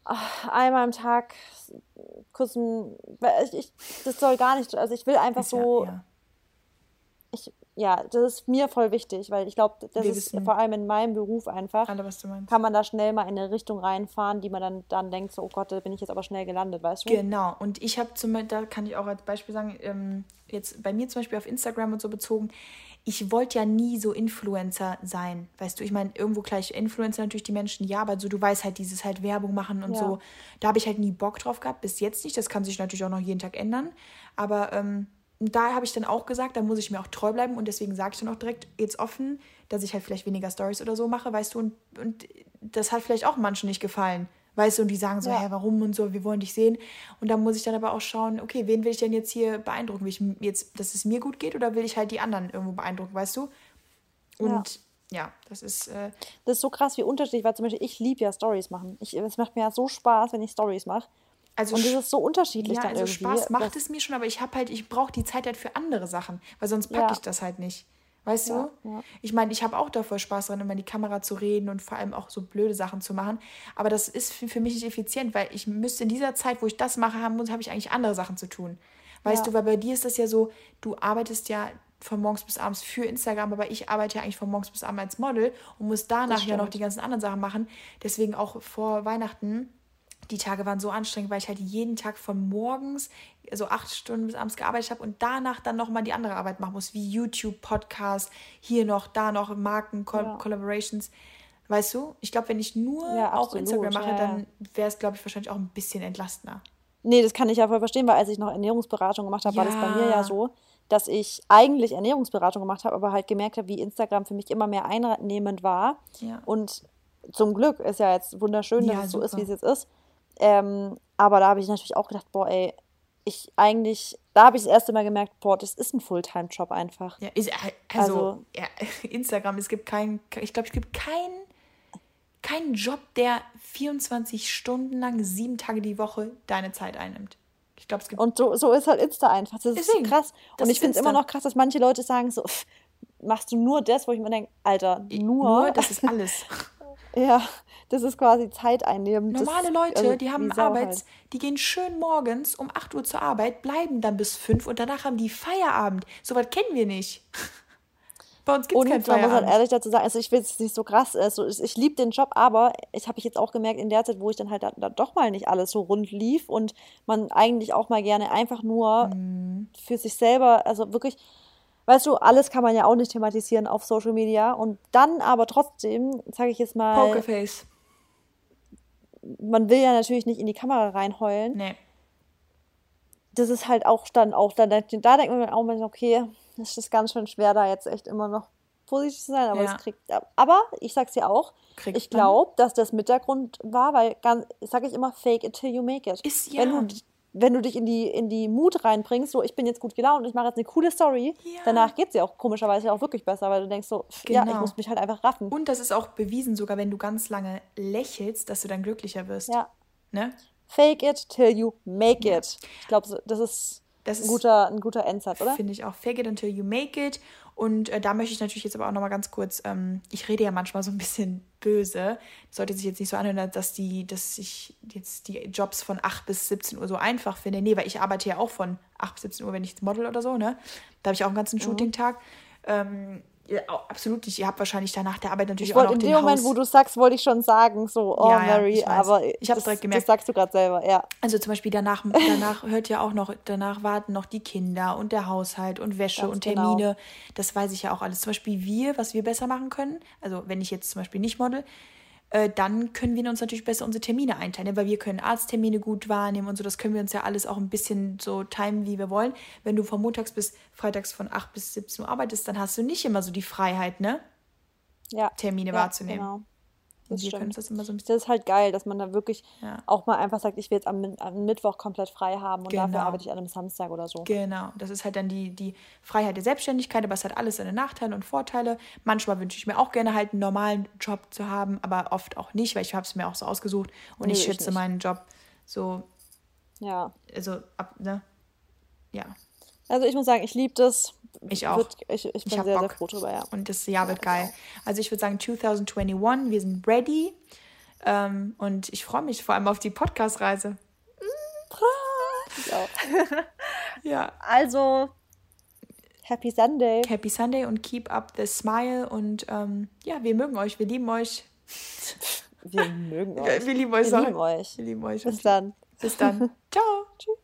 ach, einmal am Tag kurz ein, ich, ich, das soll gar nicht, also ich will einfach Ist so, ja, ja. ich, ja, das ist mir voll wichtig, weil ich glaube, das Wir ist wissen- vor allem in meinem Beruf einfach, alle, was du meinst. kann man da schnell mal in eine Richtung reinfahren, die man dann, dann denkt, so, oh Gott, da bin ich jetzt aber schnell gelandet, weißt du? Genau, und ich habe zum Beispiel, da kann ich auch als Beispiel sagen, ähm, jetzt bei mir zum Beispiel auf Instagram und so bezogen, ich wollte ja nie so Influencer sein, weißt du, ich meine, irgendwo gleich Influencer natürlich die Menschen, ja, aber so, du weißt halt, dieses halt Werbung machen und Ja. so, da habe ich halt nie Bock drauf gehabt, bis jetzt nicht, das kann sich natürlich auch noch jeden Tag ändern, aber ähm, da habe ich dann auch gesagt, da muss ich mir auch treu bleiben und deswegen sage ich dann auch direkt jetzt offen, dass ich halt vielleicht weniger Stories oder so mache, weißt du, und, und das hat vielleicht auch manchen nicht gefallen. Weißt du, und die sagen so, Ja. hä, warum und so, wir wollen dich sehen. Und dann muss ich dann aber auch schauen, okay, wen will ich denn jetzt hier beeindrucken? Will ich jetzt, dass es mir gut geht oder will ich halt die anderen irgendwo beeindrucken, weißt du? Und ja, das ist, äh, Das ist so krass, wie unterschiedlich, weil zum Beispiel ich liebe ja Stories machen. Ich, es macht mir ja so Spaß, wenn ich Stories mache. Also Und das sch- ist so unterschiedlich ja, dann also irgendwie. Spaß macht es mir schon, aber ich habe halt, ich brauche die Zeit halt für andere Sachen, weil sonst packe Ja. ich das halt nicht. Weißt Ja, du? ja. Ich meine, ich habe auch davor Spaß dran, immer in die Kamera zu reden und vor allem auch so blöde Sachen zu machen. Aber das ist für, für mich nicht effizient, weil ich müsste in dieser Zeit, wo ich das mache, haben muss, habe ich eigentlich andere Sachen zu tun. Weißt du, weil bei dir ist das ja so, du arbeitest ja von morgens bis abends für Instagram, aber ich arbeite ja eigentlich von morgens bis abends als Model und muss danach ja noch die ganzen anderen Sachen machen. Deswegen auch vor Weihnachten die Tage waren so anstrengend, weil ich halt jeden Tag von morgens, also acht Stunden bis abends gearbeitet habe und danach dann nochmal die andere Arbeit machen muss, wie YouTube, Podcast, hier noch, da noch, Marken, Ja. Collaborations. Weißt du? Ich glaube, wenn ich nur Ja, auch Instagram mache, ja, dann wäre es, glaube ich, wahrscheinlich auch ein bisschen entlastender. Nee, das kann ich ja voll verstehen, weil als ich noch Ernährungsberatung gemacht habe, war das bei mir Ja. so, dass ich eigentlich Ernährungsberatung gemacht habe, aber halt gemerkt habe, wie Instagram für mich immer mehr einnehmend war. Ja. Und zum Glück ist ja jetzt wunderschön, dass es so ist, super. wie es jetzt ist. Ähm, aber da habe ich natürlich auch gedacht, boah, ey, ich eigentlich, da habe ich das erste Mal gemerkt, boah, das ist ein Fulltime-Job einfach. Ja, ist, äh, also, Also- ja, Instagram, es gibt keinen, ich glaube, es gibt keinen keinen Job, der 24 Stunden lang, sieben Tage die Woche deine Zeit einnimmt. Ich glaube, es gibt Und so, so ist halt Insta einfach. Das ist Deswegen, krass. Und ich finde es immer noch krass, dass manche Leute sagen so, machst du nur das, wo ich mir denke, Alter, nur, nur, das ist alles. Ja, das ist quasi zeiteinnehmend. Normale Leute, also die haben Arbeits, halt. die gehen schön morgens um 8 Uhr zur Arbeit, bleiben dann bis 5 und danach haben die Feierabend. So was kennen wir nicht. Bei uns gibt es keinen man muss halt Feierabend. ehrlich dazu sagen, also ich will es nicht so krass, also ich, ich liebe den Job, aber ich habe ich jetzt auch gemerkt, in der Zeit, wo ich dann halt dann, dann doch mal nicht alles so rund lief und man eigentlich auch mal gerne einfach nur Mhm. für sich selber, also wirklich, weißt du, alles kann man ja auch nicht thematisieren auf Social Media und dann aber trotzdem, sage ich jetzt mal, Pokerface. man will ja natürlich nicht in die Kamera reinheulen. Nee. Das ist halt auch dann auch, dann, da denkt man auch mal, okay, das ist ganz schön schwer, da jetzt echt immer noch vorsichtig zu sein, aber Ja. es kriegt. Aber ich sag's dir auch, Kriegt ich glaube, dass das mit der Grund war, weil ganz, sag ich immer, fake it till you make it. Ist- Wenn ja. du wenn du dich in die, in die Mut reinbringst, so ich bin jetzt gut gelaunt und ich mache jetzt eine coole Story, Ja. danach geht es dir auch komischerweise auch wirklich besser, weil du denkst so, pff, ja, ich Genau. muss mich halt einfach raffen. Und das ist auch bewiesen, sogar wenn du ganz lange lächelst, dass du dann glücklicher wirst. Ja. Ne? Fake it till you make it. Ich glaube, das ist, Das ein, ist- guter, ein guter Endsatz, oder? Finde ich auch. Fake it until you make it. Und äh, da möchte ich natürlich jetzt aber auch nochmal ganz kurz, ähm, ich rede ja manchmal so ein bisschen böse. Sollte sich jetzt nicht so anhören, dass die, dass ich jetzt die Jobs von 8 bis 17 Uhr so einfach finde. Nee, weil ich arbeite ja auch von 8 bis 17 Uhr, wenn ich Model oder so, ne? Da habe ich auch einen Mhm. ganzen Shooting-Tag. Ähm, absolut nicht. Ihr habt wahrscheinlich danach der Arbeit natürlich Ich auch noch in dem Moment, Haus wo du sagst, wollte ich schon sagen, so, oh Ja, ja, Mary, ich weiß. aber Ich das, direkt gemerkt. das sagst du gerade selber, ja. Also zum Beispiel danach, danach hört ja auch noch, danach warten noch die Kinder und der Haushalt und Wäsche Ganz und genau. Termine. Das weiß ich ja auch alles. Zum Beispiel wir, was wir besser machen können, also wenn ich jetzt zum Beispiel nicht model, äh, dann können wir uns natürlich besser unsere Termine einteilen, ne? weil wir können Arzttermine gut wahrnehmen und so. Das können wir uns ja alles auch ein bisschen so timen, wie wir wollen. Wenn du von montags bis freitags von 8 bis 17 Uhr arbeitest, dann hast du nicht immer so die Freiheit, ne? ja. Termine ja, wahrzunehmen. Genau. Das können stimmt. das immer so ein bisschen. Das ist halt geil, dass man da wirklich Ja. auch mal einfach sagt, ich will jetzt am, am Mittwoch komplett frei haben und dafür Genau. arbeite ich an einem Samstag oder so. Genau, das ist halt dann die, die Freiheit der Selbstständigkeit, aber es hat alles seine Nachteile und Vorteile. Manchmal wünsche ich mir auch gerne halt einen normalen Job zu haben, aber oft auch nicht, weil ich habe es mir auch so ausgesucht und Nö, ich ich schätze nicht. meinen Job so, Ja. also ab, ne? Ja, Also ich muss sagen, ich liebe das. Ich auch. Würd- ich, ich bin hab sehr, sehr Bock. froh drüber, ja. und das Jahr wird genau. geil. Also ich würde sagen 2021, wir sind ready ähm, und ich freue mich vor allem auf die Podcast-Reise. Ich auch. Ja. Also, Happy Sunday. Happy Sunday und keep up the smile und ähm, ja, wir mögen euch, wir lieben euch. Wir mögen Wir euch. lieben euch. Wir lieben euch. Wir lieben euch. Bis dann. Bis dann. Ciao. Tschüss.